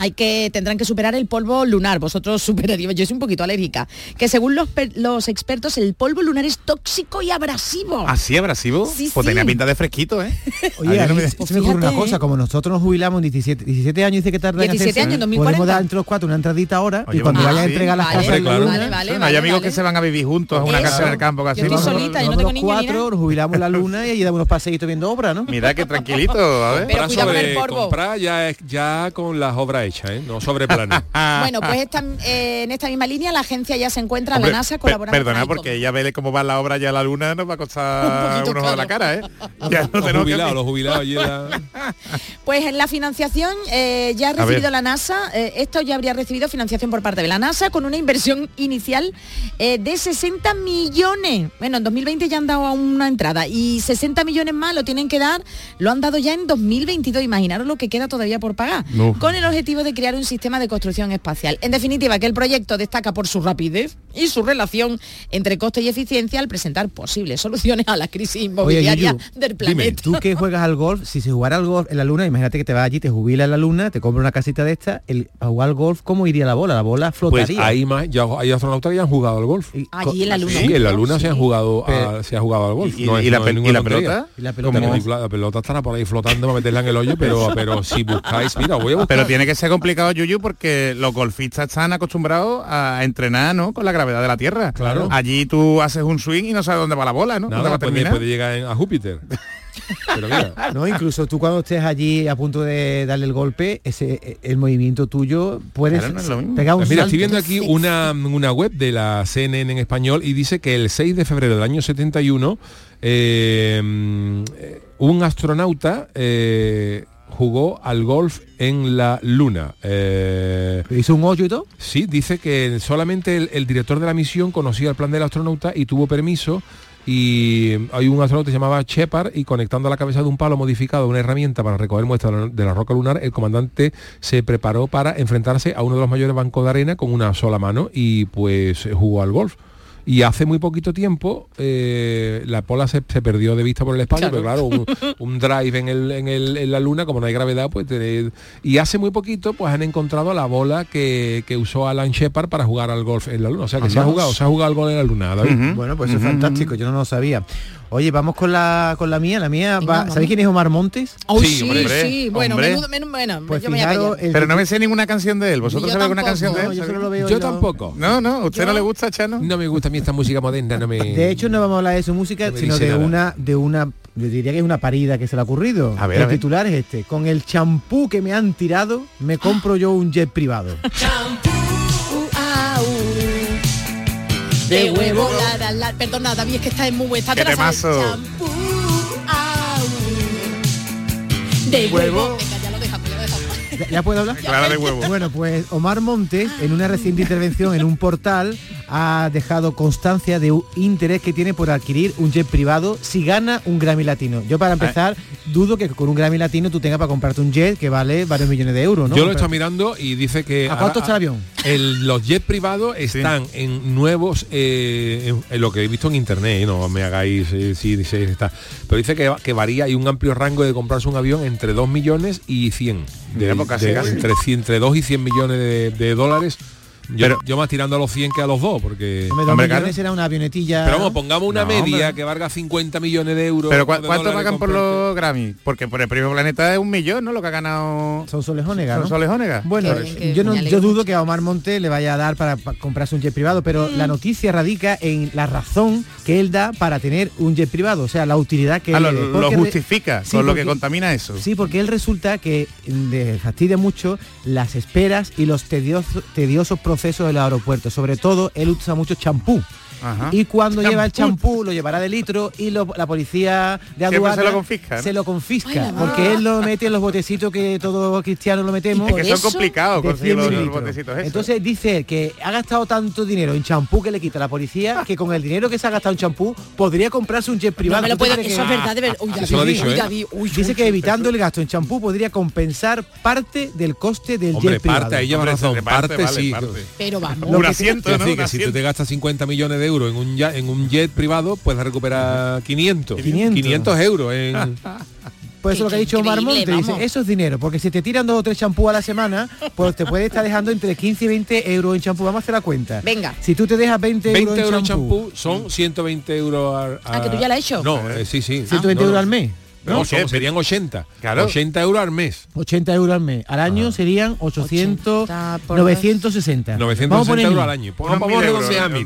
hay que tendrán que superar el polvo lunar. Vosotros superaríais, yo soy un poquito alérgica. Que según los, per- los expertos, el polvo lunar es tóxico y abrasivo.
¿Así abrasivo?
Sí,
pues
sí.
tenía pinta de fresquito, ¿eh?
Oye,
no
a
me-
mí se me ocurre una cosa, como nosotros nos jubilamos en 17, 17 años, dice que tarda en
17
hacerse,
años,
¿eh?
2040.
podemos dar entre los cuatro una entradita ahora
Oye,
y cuando
vamos,
vaya a entregar las
Vale,
casas
claro.
luna,
vale,
no, hay amigos
vale.
que se van a vivir juntos a una
Eso.
casa en el campo casi.
Yo estoy
vamos,
solita, yo
nos
no tengo
los cuatro, nos jubilamos la luna y allí damos unos paseitos viendo obra, ¿no?
Mira qué tranquilito, a ver.
Pero
Comprar,
cuidado con el
sobre,
polvo.
comprar ya, es- ya con las obras hechas, ¿eh? no.
Bueno, pues esta- eh, en esta misma línea la agencia ya se encuentra,
Hombre,
la NASA
per-
colaborando
Perdona,
con
porque ya ve cómo va la obra ya a la luna, nos va a
Un
costar de la cara, ¿eh? Ya no
Los jubilados, los
Pues en la financiación eh, ya ha recibido la NASA, eh, esto ya habría recibido financiación por parte de la NASA con una inversión inicial eh, de 60 millones. Bueno, en 2020 ya han dado a una entrada y 60 millones más lo tienen que dar, lo han dado ya en 2022. Imaginaros lo que queda todavía por pagar.
Uf.
Con el objetivo de crear un sistema de construcción espacial. En definitiva, que el proyecto destaca por su rapidez y su relación entre coste y eficiencia al presentar posibles soluciones a la crisis inmobiliaria
Yuyu,
del planeta.
Tú que juegas al golf, si se jugara al golf en la luna, imagínate que te vas allí, te jubilas en la luna, te compras una casita de esta, el, a jugar al golf, ¿cómo iría la bola? La bola
Pues
flotaría.
hay más, ya hay astronautas que ya han jugado al golf.
Y-
Allí en la luna.
Sí, en la luna se han jugado a- se ha jugado al golf.
¿Y,
No es-
y la,
no
y la pelota?
Y la pelota
¿Cómo?
La, la pelota estará por ahí flotando para meterla en el hoyo, pero, pero si buscáis, mira, voy a buscar.
Pero tiene que ser complicado, Yuyu, porque los golfistas están acostumbrados a entrenar, ¿no? Con la gravedad de la Tierra.
Claro.
Allí tú haces un swing y no sabes dónde va la bola, ¿no? ¿Dónde va
Nada,
a
puede,
terminar?
puede llegar a Júpiter. Pero mira,
No, incluso tú cuando estés allí a punto de darle el golpe, ese el movimiento tuyo puedes
Claro, no
pegar un
Pues mira,
salto.
estoy viendo aquí una, una web de la CNN en español y dice que el 6 de febrero del año 71 eh, un astronauta eh, jugó al golf en la Luna. Eh,
Hizo un hoyo y todo.
Sí, dice que solamente el, el director de la misión conocía el plan del astronauta y tuvo permiso. Y hay un astronauta que se llamaba Shepard y conectando a la cabeza de un palo modificado una herramienta para recoger muestras de la roca lunar, el comandante se preparó para enfrentarse a uno de los mayores bancos de arena con una sola mano y pues jugó al golf. Y hace muy poquito tiempo eh, la pola se, se perdió de vista por el espacio, pero claro, un, un drive en, el, en, el- en la luna, como no hay gravedad, pues y hace muy poquito pues han encontrado la bola que, que usó Alan Shepard para jugar al golf en la luna. O sea que se ha jugado, se ha jugado al golf en la luna, David.
Bueno, pues eso es fantástico, yo no lo sabía. Oye, vamos con la con la mía. La mía
Venga,
va. ¿Sabéis quién es Omar Montes?
Oh,
Sí,
sí,
hombre,
sí, bueno,
hombre.
menudo, menudo- bueno,
Pues
yo me voy a
fijaros,
callar.
el
Pero no me sé ninguna canción de él. ¿Vosotros sabéis alguna canción de
No,
él?
yo solo lo veo
Yo tampoco.
No, no, ¿usted
Yo-
no le gusta, Chano?
No me gusta a mí esta música moderna, no me...
De hecho, no vamos a hablar de su música,
No
sino de
nada.
una, de una, yo diría que es una parida que se le ha ocurrido.
A ver,
el
a ver.
titular es este. Con el champú que me han tirado, me compro yo un jet privado.
Champú
de huevo. La, la, la. Perdona, David, es que está en muy buena.
Qué temazo.
Champú, au. De huevo. Venga, ya lo dejamos, ya lo dejamos.
¿Ya, ya puedo hablar?
Clara de huevo.
Bueno, pues Omar Montes, en una reciente intervención en un portal, ha dejado constancia de un interés que tiene por adquirir un jet privado si gana un Grammy Latino. Yo para empezar, dudo que con un Grammy Latino tú tengas para comprarte un jet que vale varios millones de euros, ¿no?
Yo lo he estado mirando y dice que...
¿A cuánto
ahora-
está el avión?
El- los jets privados están en nuevos, eh, en, en lo que he visto en internet, ¿eh? no me hagáis eh, si dice está. Pero dice que, que varía, hay un amplio rango de comprarse un avión entre 2 millones y 100. De, de-
casi.
Entre, 100 entre 2 y 100 millones de, de dólares. Yo,
Pero-
yo más tirando a los 100 que a los dos, porque...
Hombre, millones será una avionetilla.
Pero vamos, pongamos una
No,
media
hombre.
que valga 50 millones de euros.
Pero
o
¿cu-
de
¿cuánto pagan por los Grammy? Porque por el premio Planeta es un millón, ¿no? Lo que ha ganado
Son soles Onega,
Son
¿no?
Soles Onega.
Bueno,
que
yo, no, yo dudo
mucho.
que a Omar Monte le vaya a dar para, pa- comprarse un jet privado, pero
Mm.
la noticia radica en la razón que él da para tener un jet privado, o sea, la utilidad que
Ah,
él
lo,
le-
lo justifica
Sí,
con lo que contamina eso.
Sí, porque él resulta que le fastidia mucho las esperas y los tediosos, tediosos procesos del aeropuerto. Sobre todo, él usa mucho champú.
Ajá.
Y cuando lleva el
Champú.
lo llevará de litro y lo- la policía de aduana
se lo confisca, ¿no?
se lo confisca,
Ay,
porque él lo mete en los botecitos que todos cristianos lo metemos.
Es que son complicados conseguir
100
los, botecitos esos.
Entonces dice él que ha gastado tanto dinero en champú que le quita la policía que con el dinero que se ha gastado en champú podría comprarse un jet privado.
No me lo
¿Tú te
puedo,
crees
eso
que-
es verdad, de verdad. Uy,
Eso
David,
lo ha dicho,
uy. David, uy,
Dice que evitando el gasto en champú podría compensar parte del coste del
Hombre,
jet privado.
parte, ahí lleva
Hombre,
razón,
se parte,
parte,
vale,
sí.
parte.
Pero vamos.
un
que
asiento,
Es
¿no?
decir,
Un
que si tú te gastas 50 millones de euros en un, ya- en un jet privado, puedes recuperar 500.
500.
500 euros en...
Pues eso es lo que ha dicho Omar Monte, dice, eso es dinero, porque si te tiran dos o tres champú a la semana, pues te puede estar dejando entre 15 y 20 euros en champú. Vamos a hacer la cuenta.
Venga.
Si tú te dejas 20,
20
euros en champú,
son 120 euros a,
Ah, que tú ya la has hecho.
No, eh, sí, sí.
120
No,
euros
no.
al mes,
No,
¿No?
serían 80.
Claro.
80 euros al mes.
80 euros al mes. Al año
Ah.
serían 800,
80 por
960. Vamos a
960
poner
euros al año. A mil.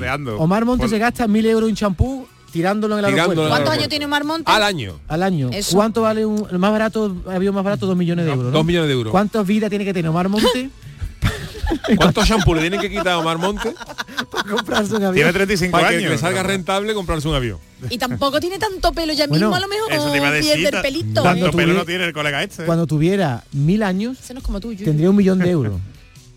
redondeando.
Omar Monte
Por-
se gasta 1000 euros en champú tirándolo en el aeropuerto.
¿Cuántos años tiene Omar Monte?
Al año.
Al año.
Eso.
¿Cuánto vale un el más barato, avión más barato? 2 millones de euros. ¿no?
Dos millones de euros.
¿Cuántas vidas tiene que tener Omar Monte
¿Cuántos shampoos le tienen que quitar a Omar Monte
para comprarse un avión?
Tiene 35
para que
años.
le salga rentable comprarse un avión?
Y tampoco tiene tanto pelo ya
Bueno,
mismo, a lo mejor
Eso te iba a decir.
pierde el pelito.
Cuando
¿eh?
Tanto pelo
tuvi-
no tiene el colega este.
Cuando tuviera mil años,
no es como tú,
tendría un millón de euros.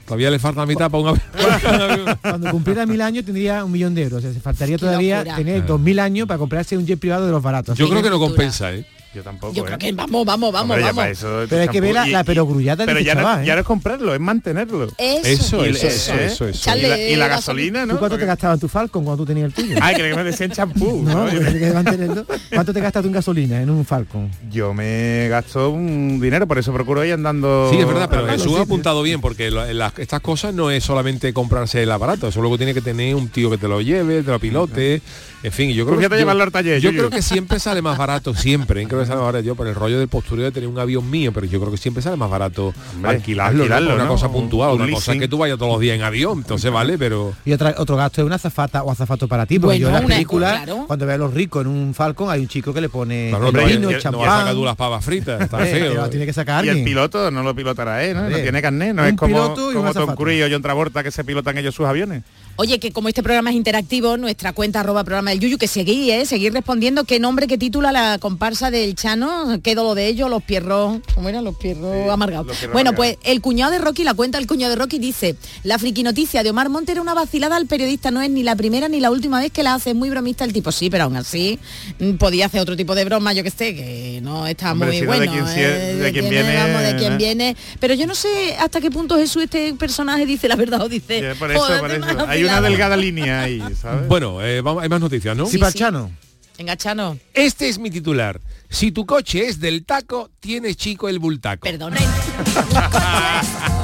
Todavía le falta la mitad para un avión.
Cuando cumpliera mil años tendría un millón de euros. O sea, se faltaría
Qué
todavía
locura.
tener dos mil años para comprarse un jet privado de los baratos.
Yo creo que no compensa, ¿eh?
Yo tampoco.
Yo
¿eh?
creo que vamos, vamos, vamos,
Hombre,
vamos.
eso
Pero hay que ver la-
champú.
la perogrullada de
Pero ya, no,
chaval, ¿eh?
ya no es comprarlo, es mantenerlo.
Eso,
Eso,
Y
eso, eso,
¿eh?
eso, eso.
Y la, y la
gasolina.
¿no?
¿Tú cuánto te
Porque-
gastabas en tu Falcon cuando tú tenías el tuyo?
Ay, que me decían champú.
No,
¿no?
¿Cuánto te gastas tú en gasolina en un Falcon?
Yo me gasto un dinero, por eso procuro ir andando.
Sí, es verdad, pero
Ah,
Jesús
sí,
ha
sí.
apuntado bien, porque lo- en las- estas cosas no es solamente comprarse el aparato, eso luego tiene que tener un tío que te lo lleve, te lo pilote, en fin, yo creo
Pues ya te
que,
llevan
yo,
al taller,
yo
Yuyu.
creo que siempre sale más barato, siempre, creo que sale más barato yo por el rollo del postureo de tener un avión mío, pero yo creo que siempre sale más barato
Hombre,
alquilarlo, ¿no? una
¿no?
cosa
Un-
puntual,
un
una cosa que tú vayas todos los días en avión, entonces vale, pero
Y otra, otro gasto es una azafata o azafato para ti, porque
Bueno,
yo en películas,
claro.
cuando veo a los ricos en un Falcon, hay un chico que le pone
claro,
el
no,
vino,
no,
el
no
champán.
vas a sacar tú las pavas fritas, está
Eh,
feo.
pero tiene que sacar
Y el piloto no lo pilotará, ¿eh? ¿no? No tiene carnet, no
Un
es como, como Tom. Cruise o John Travolta que se pilotan ellos sus aviones.
Oye, que como este programa es interactivo, nuestra cuenta arroba programa del Yuyu, que seguí, ¿eh? Seguir respondiendo qué nombre, qué título a la comparsa del Chano, qué lo de ellos, los pierros, ¿cómo eran los pierros
Sí,
amargados?
los pierros
bueno,
amargados.
pues el cuñado de Rocky, la cuenta del cuñado de Rocky dice, la friki noticia de Omar Monte era una vacilada al periodista, no es ni la primera ni la última vez que la hace, es muy bromista el tipo, sí, pero aún así mm, podía hacer otro tipo de broma, yo que sé, que no está
Hombre,
muy
de
bueno. eh,
de viene,
vamos, de quién
¿eh?
viene. Pero yo no sé hasta qué punto Jesús este personaje dice la verdad o dice.
Por eso,
"Joder,
por
te
eso.
me has
Hay una
vacilado".
delgada línea ahí, ¿sabes?
Bueno, eh, vamos, hay más noticias, ¿no?
Sí,
Sí,
para el
sí.
Chano.
Venga, Chano.
Este es mi titular. Si tu coche es del taco, tienes chico el bultaco.
Perdona.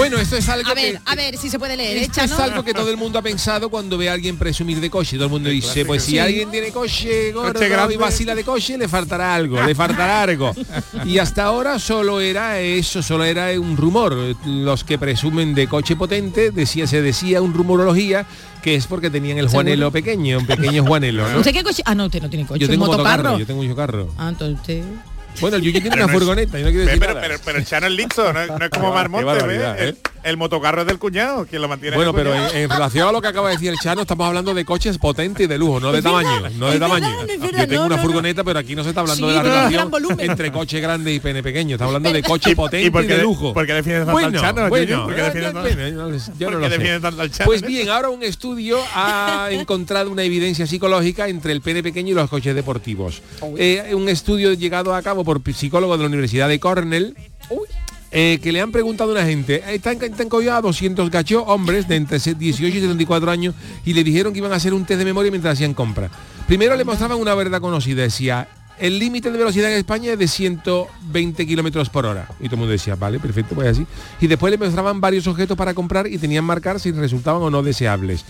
Bueno, esto es algo
A ver,
que,
a ver si se puede leer, ¿eh,
Esto es algo que todo el mundo ha pensado cuando ve a alguien presumir de coche. Todo el mundo dice, pues si
Sí.
alguien tiene coche gordo
Coche grande.
y vacila de coche, le faltará algo, le faltará algo. Y hasta ahora solo era eso, solo era un rumor. Los que presumen de coche potente, decía, se decía un rumorología que es porque tenían el
¿Seguro?
Juanelo pequeño, un pequeño Juanelo, ¿no?
¿Usted qué coche? Ah, no, usted no tiene coche,
Yo tengo
un
motocarro, yo tengo un carro.
Ah, entonces usted...
Bueno, el Yuyu tiene
Pero
una
no es-
furgoneta y no
pero, pero, pero el Chano es listo, no, es- no es como Marmonte, ¿ve?
¿eh?
El motocarro es del cuñado, quien lo mantiene.
Bueno, pero en, en relación a lo que acaba de decir el Chano, estamos hablando de coches potentes y de lujo, no de tamaño, no de tamaño. Yo tengo
no,
una furgoneta, pero aquí no se está hablando
Sí,
de la relación entre coche grande y pene pequeño, está hablando de coche
¿Y- y
potente y de lujo.
por qué defiendes tanto al
bueno,
Chano,
bueno?
¿Por qué
eh,
defiendes tanto-
bueno, yo no sé, yo
¿Por
no
qué
lo sé.
defiendes tanto al Chano?
Pues bien, ahora un estudio ha encontrado una evidencia psicológica entre el pene pequeño y los coches deportivos. Eh, un estudio llegado a cabo por psicólogos de la Universidad de Cornell eh, que le han preguntado a una gente, eh, están, están a 200 gachos, hombres de entre 18 y 74 años, y le dijeron que iban a hacer un test de memoria mientras hacían compra. Primero le mostraban una verdad conocida, decía, el límite de velocidad en España es de 120 kilómetros por hora. Y todo el mundo decía, vale, perfecto, pues así. Y después le mostraban varios objetos para comprar y tenían marcar si resultaban o no deseables.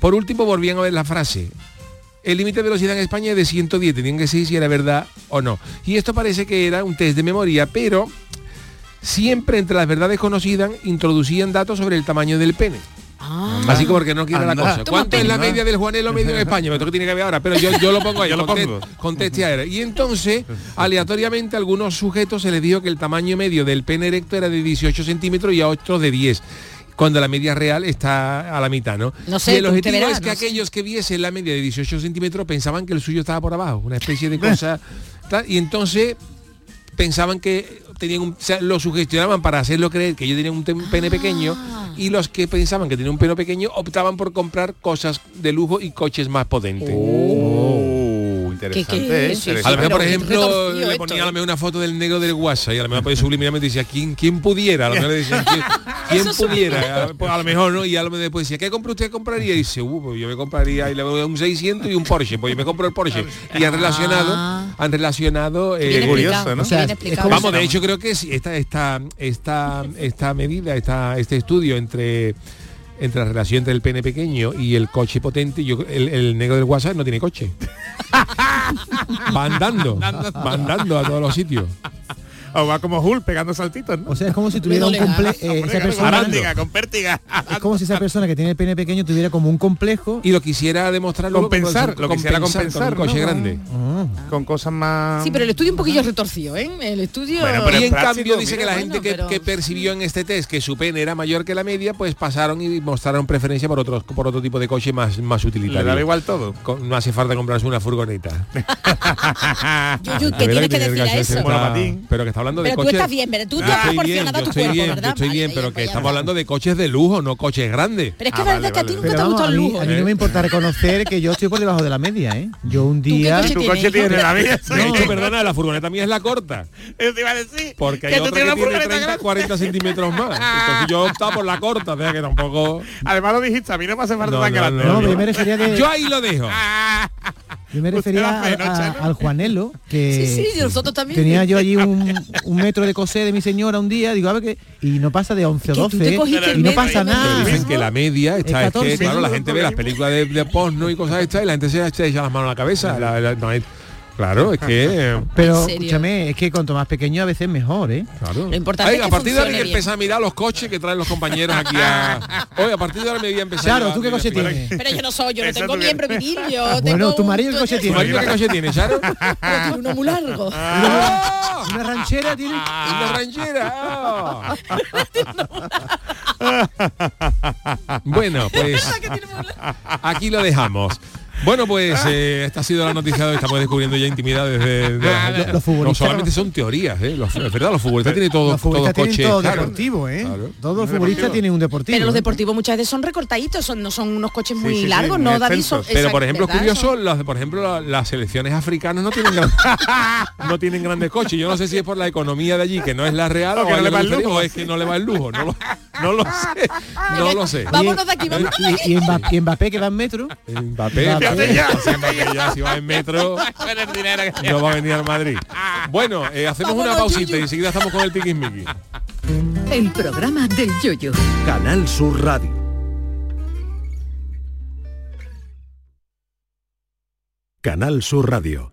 Por último, volvían a ver la frase. El límite de velocidad en España es de 110, tenían que decir si era verdad o no. Y esto parece que era un test de memoria, pero siempre entre las verdades conocidas introducían datos sobre el tamaño del pene. Así como porque no quiere la
Anda.
cosa.
Toma
¿Cuánto es la media del Juanelo medio en España? Me toca que tiene que haber ahora, pero yo, yo lo pongo ahí.
Yo lo pongo.
Conteste a él. Y entonces, aleatoriamente, a algunos sujetos se les dijo que el tamaño medio del pene erecto era de 18 centímetros y a otros de 10 cuando la media real está a la mitad, ¿no?
No sé,
y el objetivo
verás,
es que
no sé.
aquellos que viesen la media de 18 centímetros pensaban que el suyo estaba por abajo, una especie de cosa. tal, y entonces pensaban que tenían un, o sea, lo sugestionaban para hacerlo creer que yo tenía un pene pequeño y los que pensaban que tenía un pene pequeño optaban por comprar cosas de lujo y coches más potentes.
Oh, interesante,
¿Qué- qué
¿eh?
es?
A lo mejor, por ejemplo,
retorcido
le
esto,
ponía a lo mejor una foto del negro del WhatsApp y a lo mejor pues, subliminalmente decía, ¿quién, quién pudiera? A lo mejor le decían, ¿quién, quién pudiera? Pues, a lo mejor no, y a lo mejor después decía, ¿qué compra usted compraría? Y dice, uh, pues yo me compraría y le voy a un 600 y un Porsche, pues yo me compro el Porsche. Y han relacionado,
Ah.
han relacionado... eh,
Bien
curioso,
Vamos, de hecho creo que sí, esta, esta, esta, esta medida, esta, este estudio entre entre la relación entre el pene pequeño y el coche potente, yo el, el negro del WhatsApp no tiene coche. va andando, va andando a todos los sitios.
O va como Hulk pegando saltitos, ¿no?
O sea, es como si tuviera un
Le da.
comple eh, esa
con
persona,
pértiga, con pértiga.
es como si esa persona que tiene el pene pequeño tuviera como un complejo
Y lo quisiera demostrar
Compensar,
con-
lo quisiera
con
compensar,
un coche
¿no?
grande.
Ah.
Con cosas más...
Sí, pero el estudio un poquillo retorcido, ¿eh? El estudio...
Bueno, pero
y en
práctico,
cambio dice
mira,
que la
bueno,
gente que,
pero-
que percibió en este test que su pene era mayor que la media, pues pasaron y mostraron preferencia por otros por otro tipo de coche más, más
Le
utilitario.
daba igual todo.
Con- No hace falta comprarse una furgoneta.
Yuyu,
La
¿qué
verdad
tienes que
tiene el
decir a
gacho ese
eso?
está-
Monopatín.
pero que está hablando de
Pero tú
coches.
estás bien, pero tú te
Yo
has proporcionado
yo
tu
estoy
cuerpo,
bien,
¿verdad?
yo estoy
Vale,
bien, pero que estamos hablando de coches de lujo, no coches grandes.
Pero es que
Ah,
verdad
vale,
que a ti nunca te ha gustado el lujo.
a mí no me importa reconocer que yo estoy por debajo de la media, ¿eh? Yo un día...
coche
Tu coche tiene la vida.
De hecho, perdona, la furgoneta mía es la corta.
Eso te iba a decir.
Porque hay
tú
otra que tiene
furgoneta
30,
grande.
40 centímetros más. Entonces yo he optado por la corta, o sea que tampoco...
Además lo dijiste, a mí no me hace falta
No,
tan
no,
grande.
No, yo me refería que...
Yo ahí lo dejo.
Yo me refería a-
¿no,
a- al Juanelo, que
Sí, sí, nosotros también.
tenía yo allí un, un metro de cosé de mi señora un día, digo, a ver qué, y no pasa de 11 o
Que tú te
12,
cogiste
el
y no pasa
y-
Pero
nada.
dicen que la media está,
Es
es, que
14.
claro, la gente ve las películas de, de porno y cosas estas y la gente se, se echa las manos a la cabeza. La- la- no hay- claro, es que...
Pero
¿En serio?
escúchame, es que cuanto más pequeño a veces mejor, ¿eh?
Claro.
Lo importante
Ay,
es que
a partir de ahora hay que empezar a mirar los coches que traen los compañeros aquí a... Hoy a partir de ahora me voy a empezar
Charo,
a
¿tú qué coche tienes?
Pero yo no soy, yo no tengo miembro viril, yo
Bueno,
tengo
tu marido, ¿qué coche
¿Tu
tiene?
marido qué coche tiene, Charo?
Pero tiene uno muy largo.
¡Ah!
Una ranchera tiene...
Una ranchera. ¡Ah! bueno, pues aquí lo dejamos. Bueno, pues eh, esta ha sido la noticia de hoy. Estamos descubriendo ya intimidades de, de la gente.
Los futbolistas-
No solamente son teorías, ¿eh? Los, es verdad, los futbolistas tienen todo,
Los futbolistas tienen
coche.
todo
claro.
deportivo, ¿eh?
Claro.
Todos los futbolistas tienen un deportivo.
Pero los
¿eh?
deportivos muchas veces son recortaditos, son, no son unos coches muy
sí, sí,
largos,
muy
¿no, David? Son-
Pero por ejemplo,
¿verdad?
curioso,
Son-
las, por ejemplo, la- las selecciones africanas no tienen gran- no tienen grandes coches. Yo no sé si es por la economía de allí, que no es la real,
O
o,
que no le va el lujo.
o es que no le va el lujo. No lo, no lo sé. No lo sé.
Vámonos de aquí, vámonos de aquí.
Y, y Mbappé, y Mbappé que va en metro.
Mbappé, Ya, si Mbappé ya, si va en metro, no va a venir al Madrid. Bueno, eh, hacemos una pausita
Yuyu.
y enseguida estamos con el tiquismiqui.
El programa del yoyo.
Canal Sur Radio.
Canal Sur Radio.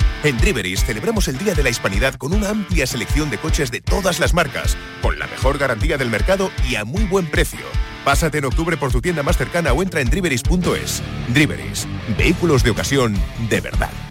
En Driveris celebramos el Día de la Hispanidad con una amplia selección de coches de todas las marcas, con la mejor garantía del mercado y a muy buen precio. Pásate en octubre por tu tienda más cercana o entra en driveris.es. Driveris, vehículos de ocasión de verdad.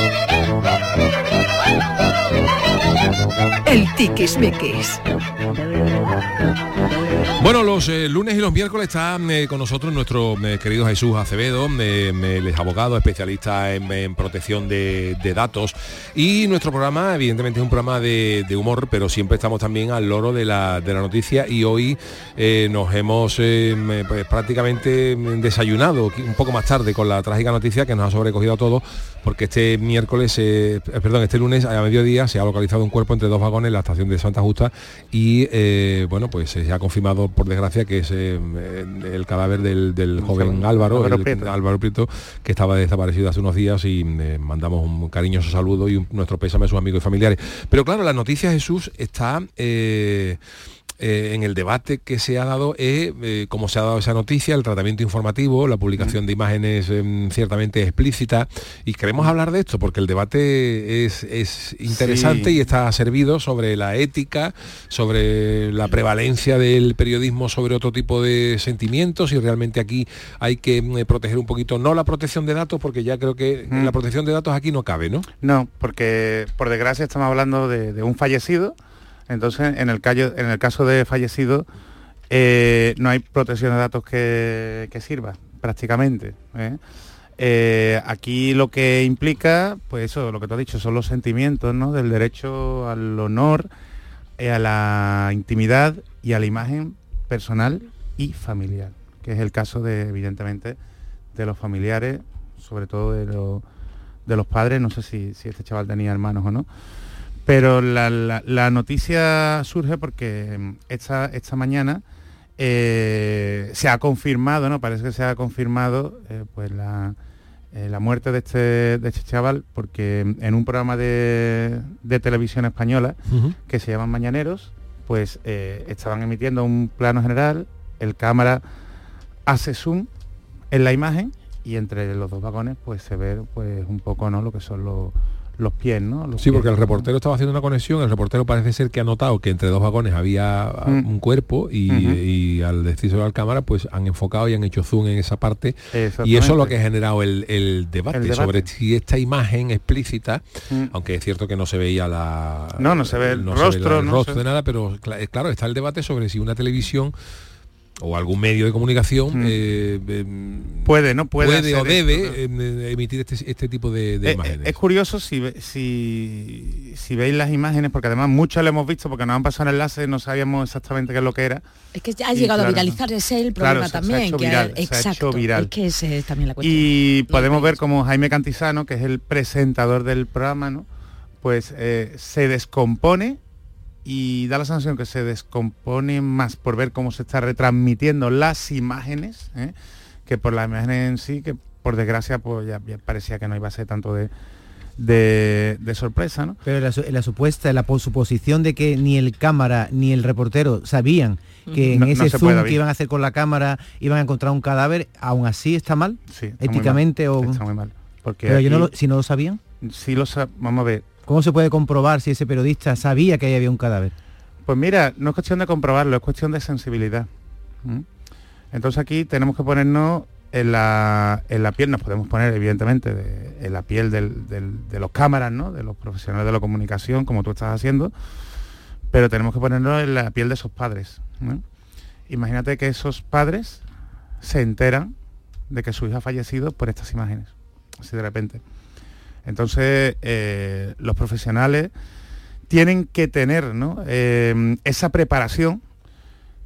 El tiquismiquis.
Bueno, los eh, lunes y los miércoles está eh, con nosotros nuestro eh, querido Jesús Acevedo, él es abogado, especialista en, protección de, datos y nuestro programa evidentemente es un programa de, humor, pero siempre estamos también al loro de la, de la noticia y hoy nos hemos pues, prácticamente desayunado un poco más tarde con la trágica noticia que nos ha sobrecogido a todos porque este miércoles, perdón, este lunes a mediodía se ha localizado un cuerpo entre dos vagones en la estación de Santa Justa y eh, bueno, pues se ha confirmado por desgracia que es eh, eh, el cadáver del, del joven Álvaro,
Álvaro
el-
Prieto.
Álvaro Prieto, que estaba desaparecido hace unos días y eh, mandamos un cariñoso saludo y un- nuestro pésame a sus amigos y familiares. Pero claro, la noticia Jesús está eh, eh, en el debate que se ha dado es eh, cómo se ha dado esa noticia, el tratamiento informativo, la publicación de imágenes em, ciertamente explícitas y queremos hablar de esto porque el debate es, es interesante
Sí.
y está servido sobre la ética, sobre la prevalencia del periodismo sobre otro tipo de sentimientos y realmente aquí hay que eh, proteger un poquito, no la protección de datos porque ya creo que
Mm.
la protección de datos aquí no cabe, ¿no?
No, porque por desgracia estamos hablando de, de un fallecido. Entonces, en el, caso de fallecido, eh, no hay protección de datos que, sirva, prácticamente. ¿eh? Eh, aquí lo que implica, pues eso, lo que tú has dicho, son los sentimientos, ¿no? Del derecho al honor, eh, a la intimidad y a la imagen personal y familiar, que es el caso de, evidentemente, de los familiares, sobre todo de los padres, no sé si este chaval tenía hermanos o no, pero la, la- la noticia surge porque mm, esta, esta mañana eh, se ha confirmado, ¿no? Parece que se ha confirmado eh, pues la, eh, la muerte de este, de este chaval porque mm, en un programa de, de televisión española que se llaman Mañaneros, pues estaban emitiendo un plano general, el cámara hace zoom en la imagen y entre los dos vagones pues se ve pues un poco no lo que son los, los pies, ¿no? Los
Sí,
pies,
porque el
¿no?
reportero estaba haciendo una conexión, el reportero parece ser que ha notado que entre dos vagones había ah,
Mm.
un cuerpo y, al decírselo al cámara pues han enfocado y han hecho zoom en esa parte y eso es lo que ha generado el, el debate,
El debate.
sobre si esta imagen explícita,
Mm.
aunque es cierto que no se veía la...
No, no se ve el rostro,
el
no
rostro
se-
de nada, pero cla- claro, está el debate sobre si una televisión o algún medio de comunicación
Mm.
eh, em,
Puede, ¿no? Puede
o
esto,
debe
¿no?
em, eh, emitir este, este tipo de, de
Eh,
imágenes.
Es curioso si, si, si veis las imágenes, porque además muchas lo hemos visto porque nos han pasado el enlace, no sabíamos exactamente qué es lo que era.
Es que ya ha
Y
llegado a
claro,
viralizar, ese es el
Claro,
problema
se- se ha
también.
hecho
que
viral, se ha
exacto,
hecho viral.
Es que ese es también la cuestión.
Y podemos ver como Jaime Cantizano, que es el presentador del programa, ¿no? pues eh, se descompone y da la sensación que se descompone más por ver cómo se está retransmitiendo las imágenes, ¿eh? que por las imágenes en sí, que por desgracia pues ya, ya parecía que no iba a ser tanto de, de, de sorpresa, ¿no?
Pero la, su- la supuesta, la po- suposición de que ni el cámara ni el reportero sabían que en
No- no
ese
se
zoom
puede,
que iban a hacer con la cámara iban a encontrar un cadáver, aún así está mal,
Sí, está muy
éticamente
mal,
o...
Está muy mal. Porque
Pero yo no lo- si no lo sabían.
Sí lo sa- vamos a ver.
¿Cómo se puede comprobar si ese periodista sabía que ahí había un cadáver?
Pues mira, no es cuestión de comprobarlo, es cuestión de sensibilidad. Entonces aquí tenemos que ponernos en la, en la piel, nos podemos poner evidentemente de- en la piel de los cámaras, ¿no? de los profesionales de la comunicación, como tú estás haciendo, pero tenemos que ponernos en la piel de esos padres. Imagínate que esos padres se enteran de que su hija ha fallecido por estas imágenes, así de repente. Entonces, eh, los profesionales tienen que tener. Eh, esa preparación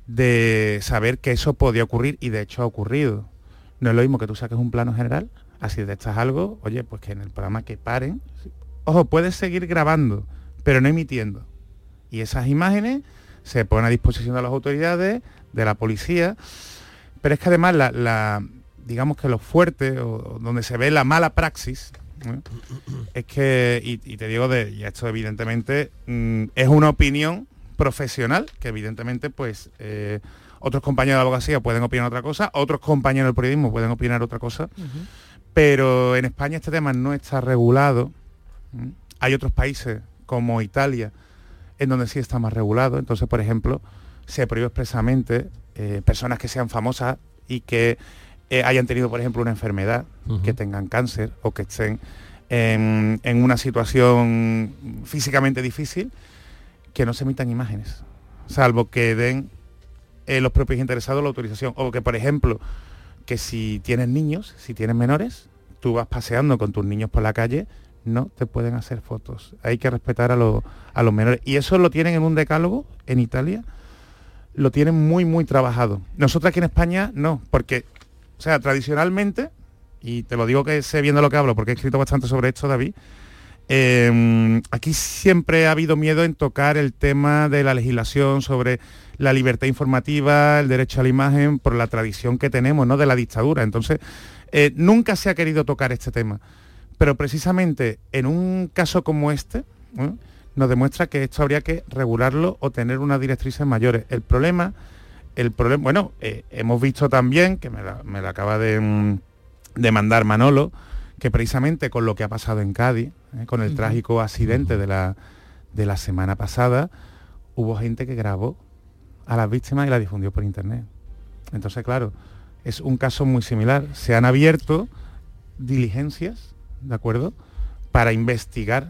de saber que eso podía ocurrir y de hecho ha ocurrido. No es lo mismo que tú saques un plano general, así detectas algo, oye, pues que en el programa que paren. Ojo, puedes seguir grabando, pero no emitiendo. Y esas imágenes se ponen a disposición de las autoridades, de la policía, pero es que además digamos que lo fuerte o, o donde se ve la mala praxis ¿eh? es que, y, y te digo, de, y esto evidentemente mm, es una opinión profesional, que evidentemente pues eh, otros compañeros de abogacía pueden opinar otra cosa, otros compañeros del periodismo pueden opinar otra cosa, pero en España este tema no está regulado. Hay otros países como Italia en donde sí está más regulado. Entonces, por ejemplo, se prohíbe expresamente eh, personas que sean famosas y que eh, hayan tenido, por ejemplo, una enfermedad, que tengan cáncer o que estén en, en una situación físicamente difícil, que no se emitan imágenes, salvo que den eh, los propios interesados la autorización. O que, por ejemplo, que si tienes niños, si tienes menores, tú vas paseando con tus niños por la calle, no te pueden hacer fotos. Hay que respetar a, los- a los menores. Y eso lo tienen en un decálogo en Italia, lo tienen muy, muy trabajado. Nosotros aquí en España no, porque, o sea, tradicionalmente, y te lo digo que sé viendo lo que hablo, porque he escrito bastante sobre esto, David, eh, aquí siempre ha habido miedo en tocar el tema de la legislación sobre la libertad informativa, el derecho a la imagen, por la tradición que tenemos, ¿no? De la dictadura. Entonces, eh, nunca se ha querido tocar este tema. Pero precisamente en un caso como este, ¿no? nos demuestra que esto habría que regularlo o tener unas directrices mayores. El problema, el problema, bueno, eh, hemos visto también, que me la, me la acaba de, mm, de mandar Manolo, que precisamente con lo que ha pasado en Cádiz, ¿eh? con el trágico accidente de, la, de la semana pasada, hubo gente que grabó a las víctimas y la difundió por internet. Entonces, claro, es un caso muy similar. Se han abierto diligencias, ¿de acuerdo?, para investigar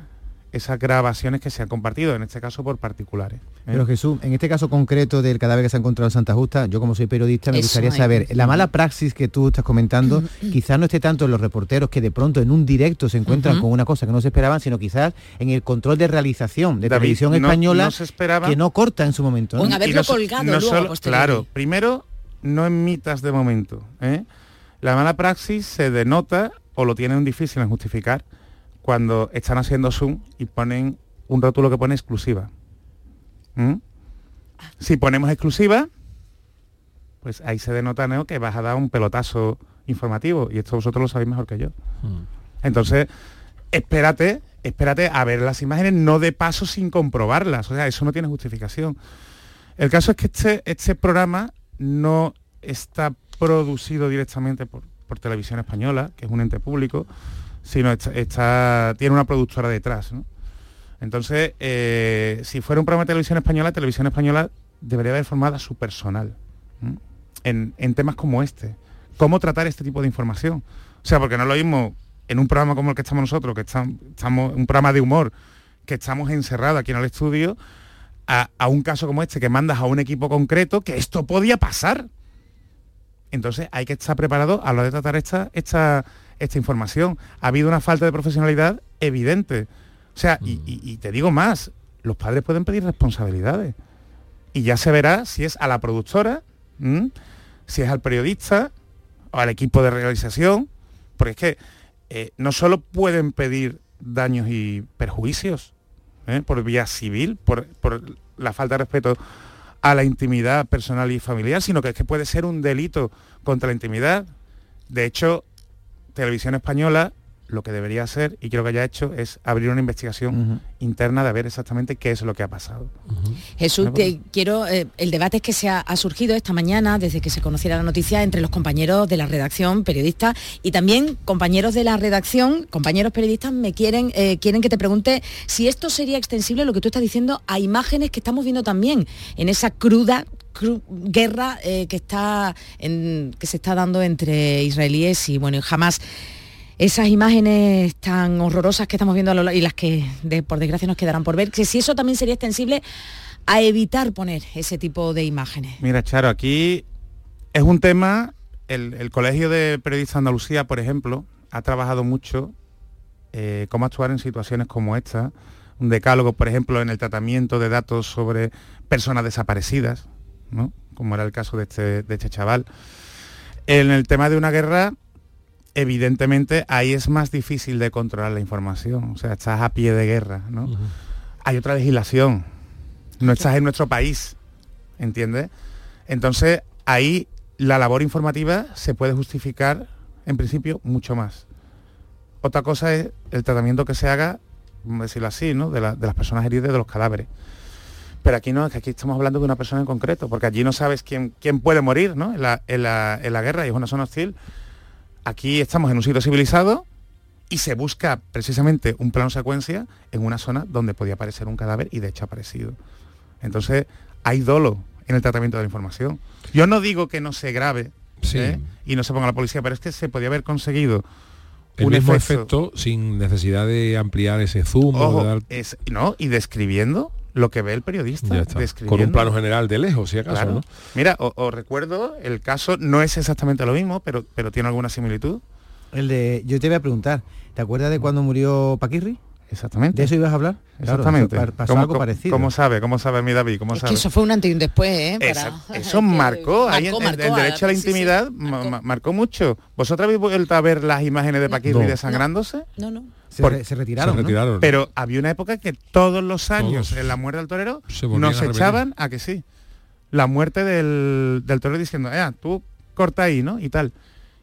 esas grabaciones que se han compartido, en este caso por particulares. ¿eh?
Pero Jesús, en este caso concreto del cadáver que se ha encontrado en Santa Justa, yo como soy periodista me
Eso
gustaría
es.
saber, la mala praxis que tú estás comentando, quizás no esté tanto en los reporteros que de pronto en un directo se encuentran con una cosa que no se esperaban, sino quizás en el control de realización de
David,
televisión
no-
española
no se esperaba-
que no corta en su momento. ¿no?
Y no so- no solo- Claro, primero, no emitas de momento. ¿eh? La mala praxis se denota o lo tienen difícil en justificar cuando están haciendo zoom y ponen un rótulo que pone exclusiva. ¿Mm? Si ponemos exclusiva, pues ahí se denota ¿no? que vas a dar un pelotazo informativo y esto vosotros lo sabéis mejor que yo. Entonces, espérate, espérate a ver las imágenes, no de paso sin comprobarlas. O sea, eso no tiene justificación. El caso es que este, este programa no está producido directamente por, por Televisión Española, que es un ente público, sino está, está- tiene una productora detrás. ¿no? Entonces, eh, si fuera un programa de Televisión Española, Televisión Española debería haber formado a su personal en, en temas como este. ¿Cómo tratar este tipo de información? O sea, porque no es lo mismo en un programa como el que estamos nosotros, que estam- estamos, un programa de humor, que estamos encerrados aquí en el estudio, a, a un caso como este, que mandas a un equipo concreto, que esto podía pasar. Entonces hay que estar preparado a hora de tratar esta, esta, esta información. Ha habido una falta de profesionalidad evidente. O sea, y, te digo más, los padres pueden pedir responsabilidades. Y ya se verá si es a la productora, si es al periodista o al equipo de realización, porque es que eh, no solo pueden pedir daños y perjuicios ¿eh? por vía civil, por, por la falta de respeto a la intimidad personal y familiar, sino que es que puede ser un delito contra la intimidad. De hecho, Televisión Española lo que debería hacer, y creo que haya hecho, es abrir una investigación interna de ver exactamente qué es lo que ha pasado.
Jesús, te quiero, eh, el debate es que se ha, ha surgido esta mañana, desde que se conociera la noticia, entre los compañeros de la redacción, periodistas, y también compañeros de la redacción, compañeros periodistas, me quieren, eh, quieren que te pregunte si esto sería extensible, lo que tú estás diciendo, a imágenes que estamos viendo también en esa cruda cru- guerra eh, que está en- que se está dando entre israelíes y bueno y jamás esas imágenes tan horrorosas que estamos viendo a lo y las que de- por desgracia nos quedarán por ver, que si eso también sería extensible a evitar poner ese tipo de imágenes.
Mira, Charo, aquí es un tema, el, Colegio de Periodistas Andalucía, por ejemplo, ha trabajado mucho eh, cómo actuar en situaciones como esta, un decálogo, por ejemplo, en el tratamiento de datos sobre personas desaparecidas, ¿no? como era el caso de este, de este chaval. En el tema de una guerra, evidentemente ahí es más difícil de controlar la información, o sea, estás a pie de guerra, ¿no? Hay otra legislación, no estás en nuestro país, ¿entiendes? Entonces, ahí la labor informativa se puede justificar, en principio, mucho más. Otra cosa es el tratamiento que se haga, vamos a decirlo así, ¿no? de, la- de las personas heridas de los cadáveres. Pero aquí no, es que aquí estamos hablando de una persona en concreto, porque allí no sabes quién, quién puede morir ¿no? en, la, en la- en la guerra y es una zona hostil. Aquí estamos en un sitio civilizado y se busca precisamente un plano secuencia en una zona donde podía aparecer un cadáver y de hecho ha aparecido. Entonces, hay dolo en el tratamiento de la información. Yo no digo que no se grave ¿eh? y no se ponga la policía, pero es que se podía haber conseguido
El
un
mismo
efecto,
efecto sin necesidad de ampliar ese zoom o de dar-
es, no, y describiendo lo que ve el periodista.
Con un plano general de lejos, si acaso,
Claro.
¿no?
Mira, o- os recuerdo, el caso no es exactamente lo mismo, pero, pero tiene alguna similitud.
El de, yo te voy a preguntar, ¿te acuerdas de cuando murió Paquirri?
Exactamente.
¿De eso ibas a hablar? Claro,
Exactamente.
pasó
¿Cómo-
algo parecido.
¿Cómo sabe? ¿Cómo sabe mi David? ¿Cómo
Es
sabe?
que eso fue un antes y un después, ¿eh? Para-
eso marcó, ahí en-
Marcó,
en- el derecho a la
sí, sí.
intimidad ma- ma- marcó mucho. ¿Vosotros habéis vuelto a ver las imágenes de Paquirri
No.
desangrándose?
No, no.
Se re- se retiraron, Se ¿no? retiraron.
Pero había una época que todos los años
Todos.
en la muerte del torero
Se
nos
a
echaban a que sí. La muerte del, del torero diciendo, "Eh, tú corta ahí, ¿no? Y tal.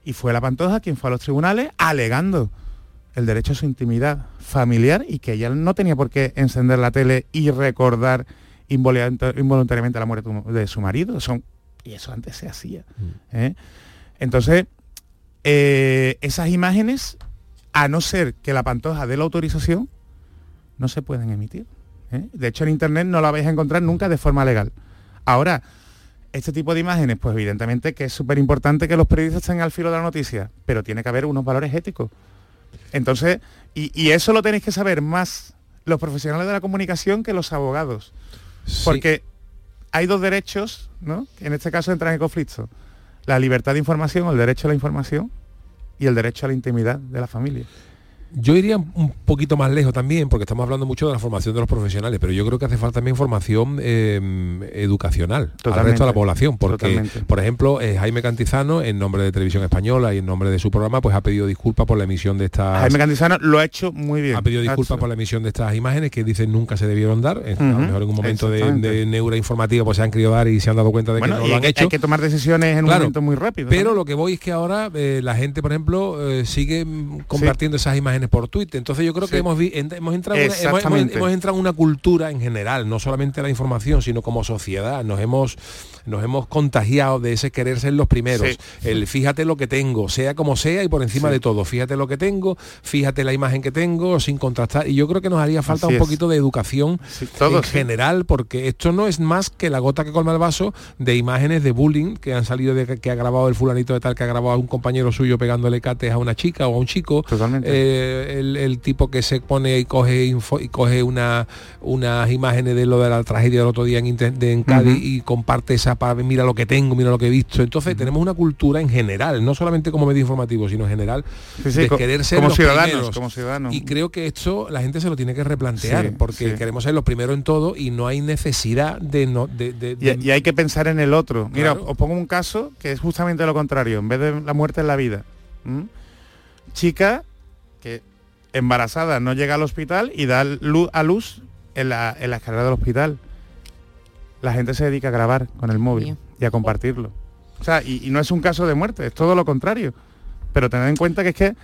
Y fue la Pantoja quien fue a los tribunales alegando el derecho a su intimidad familiar y que ella no tenía por qué encender la tele y recordar involunt- involuntariamente la muerte de su marido. Son, y eso antes se hacía. ¿eh? Entonces, eh, esas imágenes, a no ser que la Pantoja dé la autorización, no se pueden emitir. ¿eh? De hecho, en Internet no la vais a encontrar nunca de forma legal. Ahora, este tipo de imágenes, pues evidentemente que es súper importante que los periodistas estén al filo de la noticia, pero tiene que haber unos valores éticos. Entonces, y, y eso lo tenéis que saber más los profesionales de la comunicación que los abogados. Porque hay dos derechos, ¿no? Que en este caso entran en conflicto. La libertad de información, el derecho a la información y el derecho a la intimidad de la familia.
Yo iría un poquito más lejos también, porque estamos hablando mucho de la formación de los profesionales, pero yo creo que hace falta también formación eh, educacional al
Totalmente.
resto de la población, porque,
Totalmente.
por ejemplo, eh, Jaime Cantizano, en nombre de Televisión Española y en nombre de su programa, pues ha pedido disculpas por la emisión de estas...
Jaime Cantizano lo ha hecho muy bien.
ha pedido disculpas por la emisión de estas imágenes que dicen nunca se debieron dar. A lo mejor en un momento de, de neura informativa pues se han querido dar y se han dado cuenta de
Bueno,
que no lo han hecho.
hay que tomar decisiones en un momento muy rápido,
Pero lo que voy es que ahora eh, la gente, por ejemplo, eh, sigue mm, compartiendo esas imágenes por Twitter. Entonces yo creo que hemos, hemos entrado en una- hemos, entrado en una cultura en general, no solamente la información, sino como sociedad. Nos hemos nos hemos contagiado de ese querer ser los primeros.
Sí.
El fíjate lo que tengo, sea como sea y por encima
Sí.
de todo. Fíjate lo que tengo, fíjate la imagen que tengo, sin contrastar. Y yo creo que nos haría falta
Así
un
es.
poquito de educación
todo,
en general, porque esto no es más que la gota que colma el vaso de imágenes de bullying que han salido de que, ha grabado el fulanito de tal, que ha grabado a un compañero suyo pegándole cates a una chica o a un chico. Eh, el, el tipo que se pone y coge info- y coge una unas imágenes de lo de la tragedia del otro día en, de- en Cádiz y comparte esa para ver, mira lo que tengo, mira lo que he visto. Entonces tenemos una cultura en general, no solamente como medio informativo, sino en general
Sí, sí,
de
co-
querer ser
como
los
ciudadanos,
primeros.
como ciudadanos.
Y creo que esto la gente se lo tiene que replantear,
Sí,
porque queremos ser los primeros en todo y no hay necesidad de no de, de-
Y,
de-
y hay que pensar en el otro. Mira,
Claro.
os pongo un caso que es justamente lo contrario. En vez de la muerte en la vida. Chica embarazada no llega al hospital y da luz a luz en la, en la escalera del hospital. la gente se dedica a grabar con el móvil y a compartirlo. O sea, y, y no es un caso de muerte, es todo lo contrario. Pero tened en cuenta que es que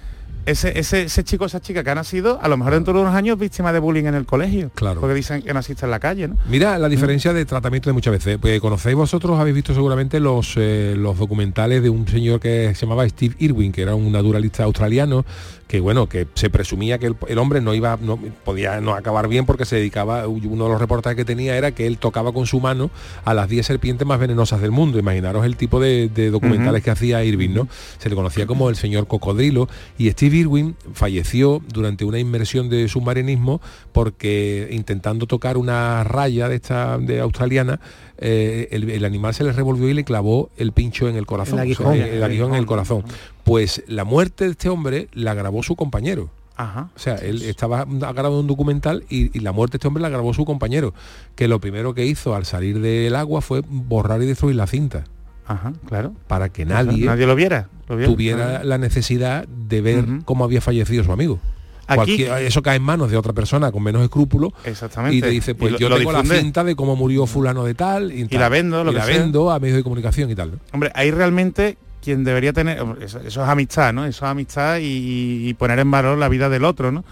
ese, ese, ese chico, esa chica que ha nacido, a lo mejor dentro de unos años víctima de bullying en el colegio.
Claro.
Porque dicen que naciste en la calle, ¿no?
Mira la diferencia de tratamiento de muchas veces. Pues conocéis vosotros, habéis visto seguramente los, eh, los documentales de un señor que se llamaba Steve Irwin, que era un naturalista australiano, que bueno, que se presumía que el, el hombre no iba, no podía no acabar bien porque se dedicaba, uno de los reportajes que tenía era que él tocaba con su mano a las 10 serpientes más venenosas del mundo. Imaginaros el tipo de, de documentales que hacía Irwin, ¿no? Se le conocía como el señor cocodrilo y Steve Irwin falleció durante una inmersión de submarinismo porque intentando tocar una raya de esta de australiana eh, el, el animal se le revolvió y le clavó el pincho en el corazón,
El
o sea,
aguijón.
el aguijón en el corazón. Pues la muerte de este hombre la grabó su compañero.
Ajá.
O sea, él estaba grabando un documental y, y la muerte de este hombre la grabó su compañero, que lo primero que hizo al salir del agua fue borrar y destruir la cinta.
Ajá, claro.
Para que nadie,
Nadie lo viera. lo viera.
tuviera
Ajá.
la necesidad de ver cómo había fallecido su amigo.
Aquí-
eso cae en manos de otra persona con menos escrúpulos
Exactamente.
y te dice, pues
lo-
yo
lo
tengo la cinta de cómo murió fulano de tal y, tal.
la vendo, lo
y
que
la
sea.
vendo a medios de comunicación y tal. ¿no?
Hombre, ahí realmente quien debería tener, eso, eso es amistad, ¿no? Eso es amistad y, y poner en valor la vida del otro, ¿no?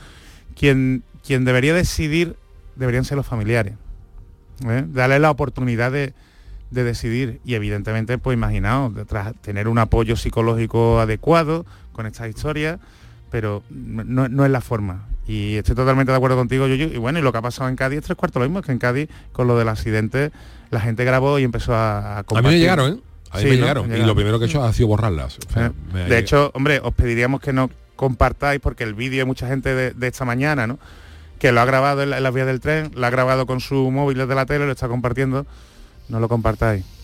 Quien, quien debería decidir deberían ser los familiares. ¿eh? Darle la oportunidad de, de decidir y evidentemente, pues imaginaos, detrás, tener un apoyo psicológico adecuado con estas historias, pero no, no es la forma. Y estoy totalmente de acuerdo contigo, Yuyu. Y bueno, y lo que ha pasado en Cádiz es tres cuartos lo mismo, es que en Cádiz, con lo del accidente, la gente grabó y empezó a, a
A mí me
compartir.
llegaron, ¿eh? A mí
Sí,
me
¿no?
llegaron.
Me
Y lo primero que he hecho ha sido borrarlas. O sea,
Eh, De hecho, hombre, os pediríamos que no compartáis, porque el vídeo de mucha gente de, de esta mañana, ¿no? Que lo ha grabado en, la- en las vías del tren, lo ha grabado con su móvil desde la tele, lo está compartiendo. No lo compartáis.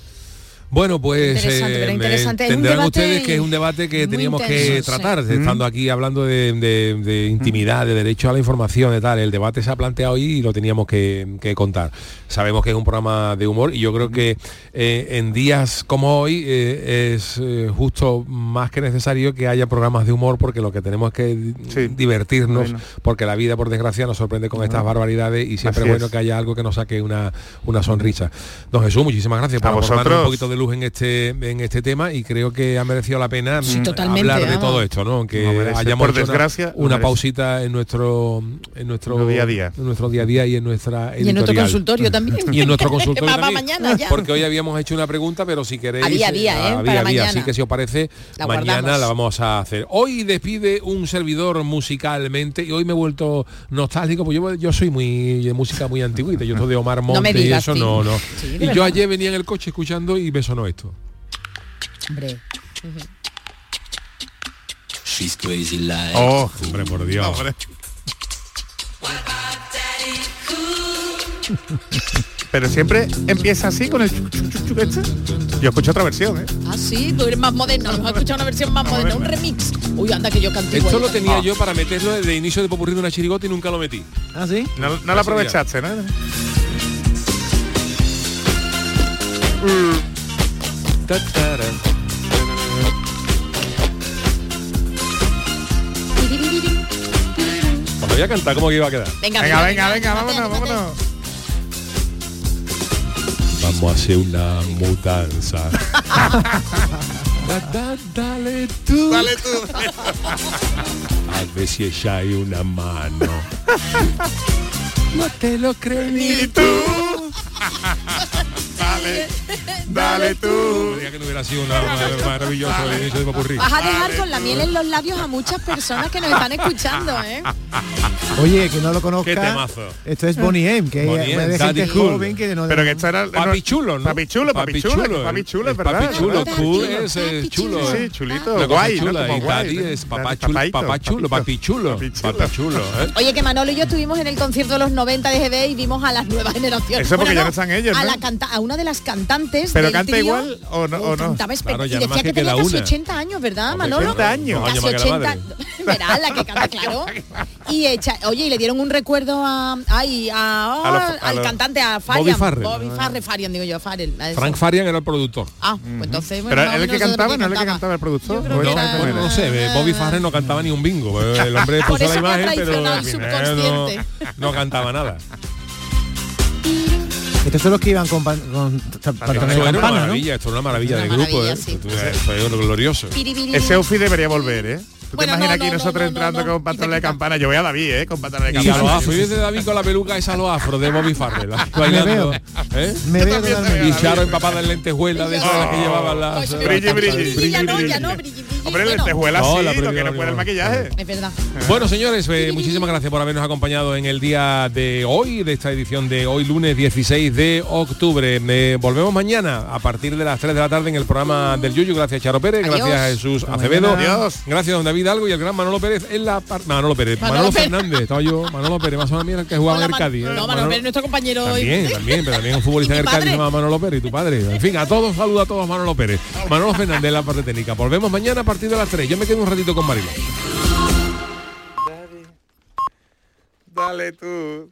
Bueno, pues
Interesante, pero
entenderán
debate
ustedes que es un debate que teníamos que
sí.
tratar, estando aquí hablando de, de- de intimidad, de derecho a la información, de tal. El debate se ha planteado hoy y lo teníamos que, que contar. Sabemos que es un programa de humor y yo creo que eh, en días como hoy eh, es eh, justo más que necesario que haya programas de humor porque lo que tenemos es que di- divertirnos,
Bueno.
porque la vida por desgracia nos sorprende con estas barbaridades y siempre
Así
es bueno que haya algo que nos saque una, una sonrisa. Don Jesús, muchísimas gracias por
A
aportarnos un poquito de luz en este en este tema y creo que ha merecido la pena
Sí,
mm,
totalmente,
hablar de
vamos.
todo esto, ¿no? Aunque
Lo merece.
hayamos
Por
una-
desgracia,
una, pausita en nuestro en nuestro
día a día.
en nuestro día a día y en nuestra
Y en nuestro consultorio también.
y en nuestro consultorio
Va- va
también,
mañana ya.
porque hoy habíamos hecho una pregunta pero si queréis
Había, había, ¿eh?
había,
Para
había.
mañana.
así que si os parece
La
mañana
guardamos.
la vamos a hacer hoy despide un servidor musicalmente y hoy me he vuelto nostálgico pues yo, yo soy muy de música muy antiguita yo soy de Omar
me
Monte y
digas,
eso
sí.
no no
Sí,
y yo ayer venía en el coche escuchando y me sonó esto
Hombre.
She's crazy like
Oh, hombre, por Dios.
Pero siempre empieza así con el chu, chu, chu, chu este. Yo escucho otra versión, ¿eh?
Ah, sí, tú eres más moderno. Hemos escuchado una versión más moderna, un remix. Uy, anda que yo igual.
Esto lo tenía
Ah.
yo para meterlo desde inicio de popurrí de una chirigota y nunca lo metí.
¿Ah, sí?
No, no lo aprovechaste, ¿no?
Cuando voy a cantar, ¿cómo que iba a quedar?
Venga,
Venga, venga, venga, vámonos, vámonos.
Vamos a hacer una mudanza. Da- da- dale tú.
Dale tú.
A ver si ella hay una mano. No te lo crees ni tú.
Dale, dale tú.
Diría que no hubiera sido una, una- maravilloso el inicio de popurrí.
Vas a dejar con la miel en los labios a muchas personas que nos están escuchando, ¿eh?
Oye, que no lo conozca. Esto es Bonnie M, que
Bonnie M,
es de
Daddy
gente
Cool.
joven que no
Pero que esto era...
Papi chulo, ¿no?
Papi chulo, papi chulo, papi chulo, es verdad.
Papi chulo, cool es chulo.
Sí, chulito, guay, ¿no?
chula,
Como
y
guay, ¿no?
es papá chulo, papá chulo, papi chulo,
papi chulo.
papi chulo. ¿eh?
Oye, que Manolo y yo estuvimos en el concierto de los 90 de GB y vimos a las nuevas generaciones.
Eso porque ya no están ellos,
a,
¿no?
la canta- a una de las cantantes
¿Pero
del
canta
trío.
igual o no? O no?
Cantaba
Claro, ya
y decía
que
tenía casi
una.
80 años, ¿verdad, Manolo?
80 años.
Casi
más que la
80.
madre.
Verá, la que canta, claro. Y echa, oye, y le dieron un recuerdo a, ay, a,
A los- a
al
los-
cantante, a
Bobby
Farian.
Farrell.
Bobby Farrell, Farian, digo yo, Farrell. a.
Frank Farian era el productor.
Ah, pues entonces, bueno,
Pero él el que cantaba, no el que cantaba el productor.
no sé, Bobby Farrell no cantaba ni un bingo. El hombre puso la imagen, pero no cantaba nada.
Estos son los que iban con, pan- con ta- pantalones
Esto
de
era una
campana, ¿no?
maravilla, esto era una maravilla de grupo,
maravilla,
¿eh?
sí.
Esto esto es glorioso.
Ese outfit debería volver, ¿eh? ¿Tú
Bueno,
te imaginas
no,
aquí
no,
nosotros
no, no,
entrando
no, no.
con pantalones de campana? Yo voy a David, ¿eh? Con pantalones de
Y a
campana.
los afros, fíjate David con la peluca esa a los afros de Bobby Farrell, bailando.
veo.
¿eh?
Me veo.
Y Charo empapada en lentejuela de esas que llevaban las...
Brilli, brilli.
Brilli, ya no, ya no, brilli.
Hombre,
No,
sí, lo que no puede el
la
maquillaje.
Es verdad.
Bueno, señores, eh, muchísimas gracias por habernos acompañado en el día de hoy, de esta edición de hoy, lunes 16 de octubre. Eh, volvemos mañana a partir de las 3 de la tarde en el programa del Yuyu. Gracias, Charo Pérez.
Adiós.
Gracias, Jesús
Hasta
Acevedo.
mañana.
Adiós.
Gracias, don David Algo y el gran Manolo Pérez en la par- Manolo Pérez. Manolo,
Manolo Pérez.
Fernández. Estaba yo, Manolo Pérez, más o menos el que jugaba
Hola,
en el Cádiz. ¿eh?
No, Manolo Pérez, nuestro compañero hoy.
También, también, pero también un futbolista del Cádiz se llama Manolo Pérez y tu padre. En fin, a todos saludo a todos Manolo Pérez. Manolo Fernández en la parte técnica. Volvemos mañana a partir de las 3. Yo me quedo un ratito con Mariló.
Dale tú.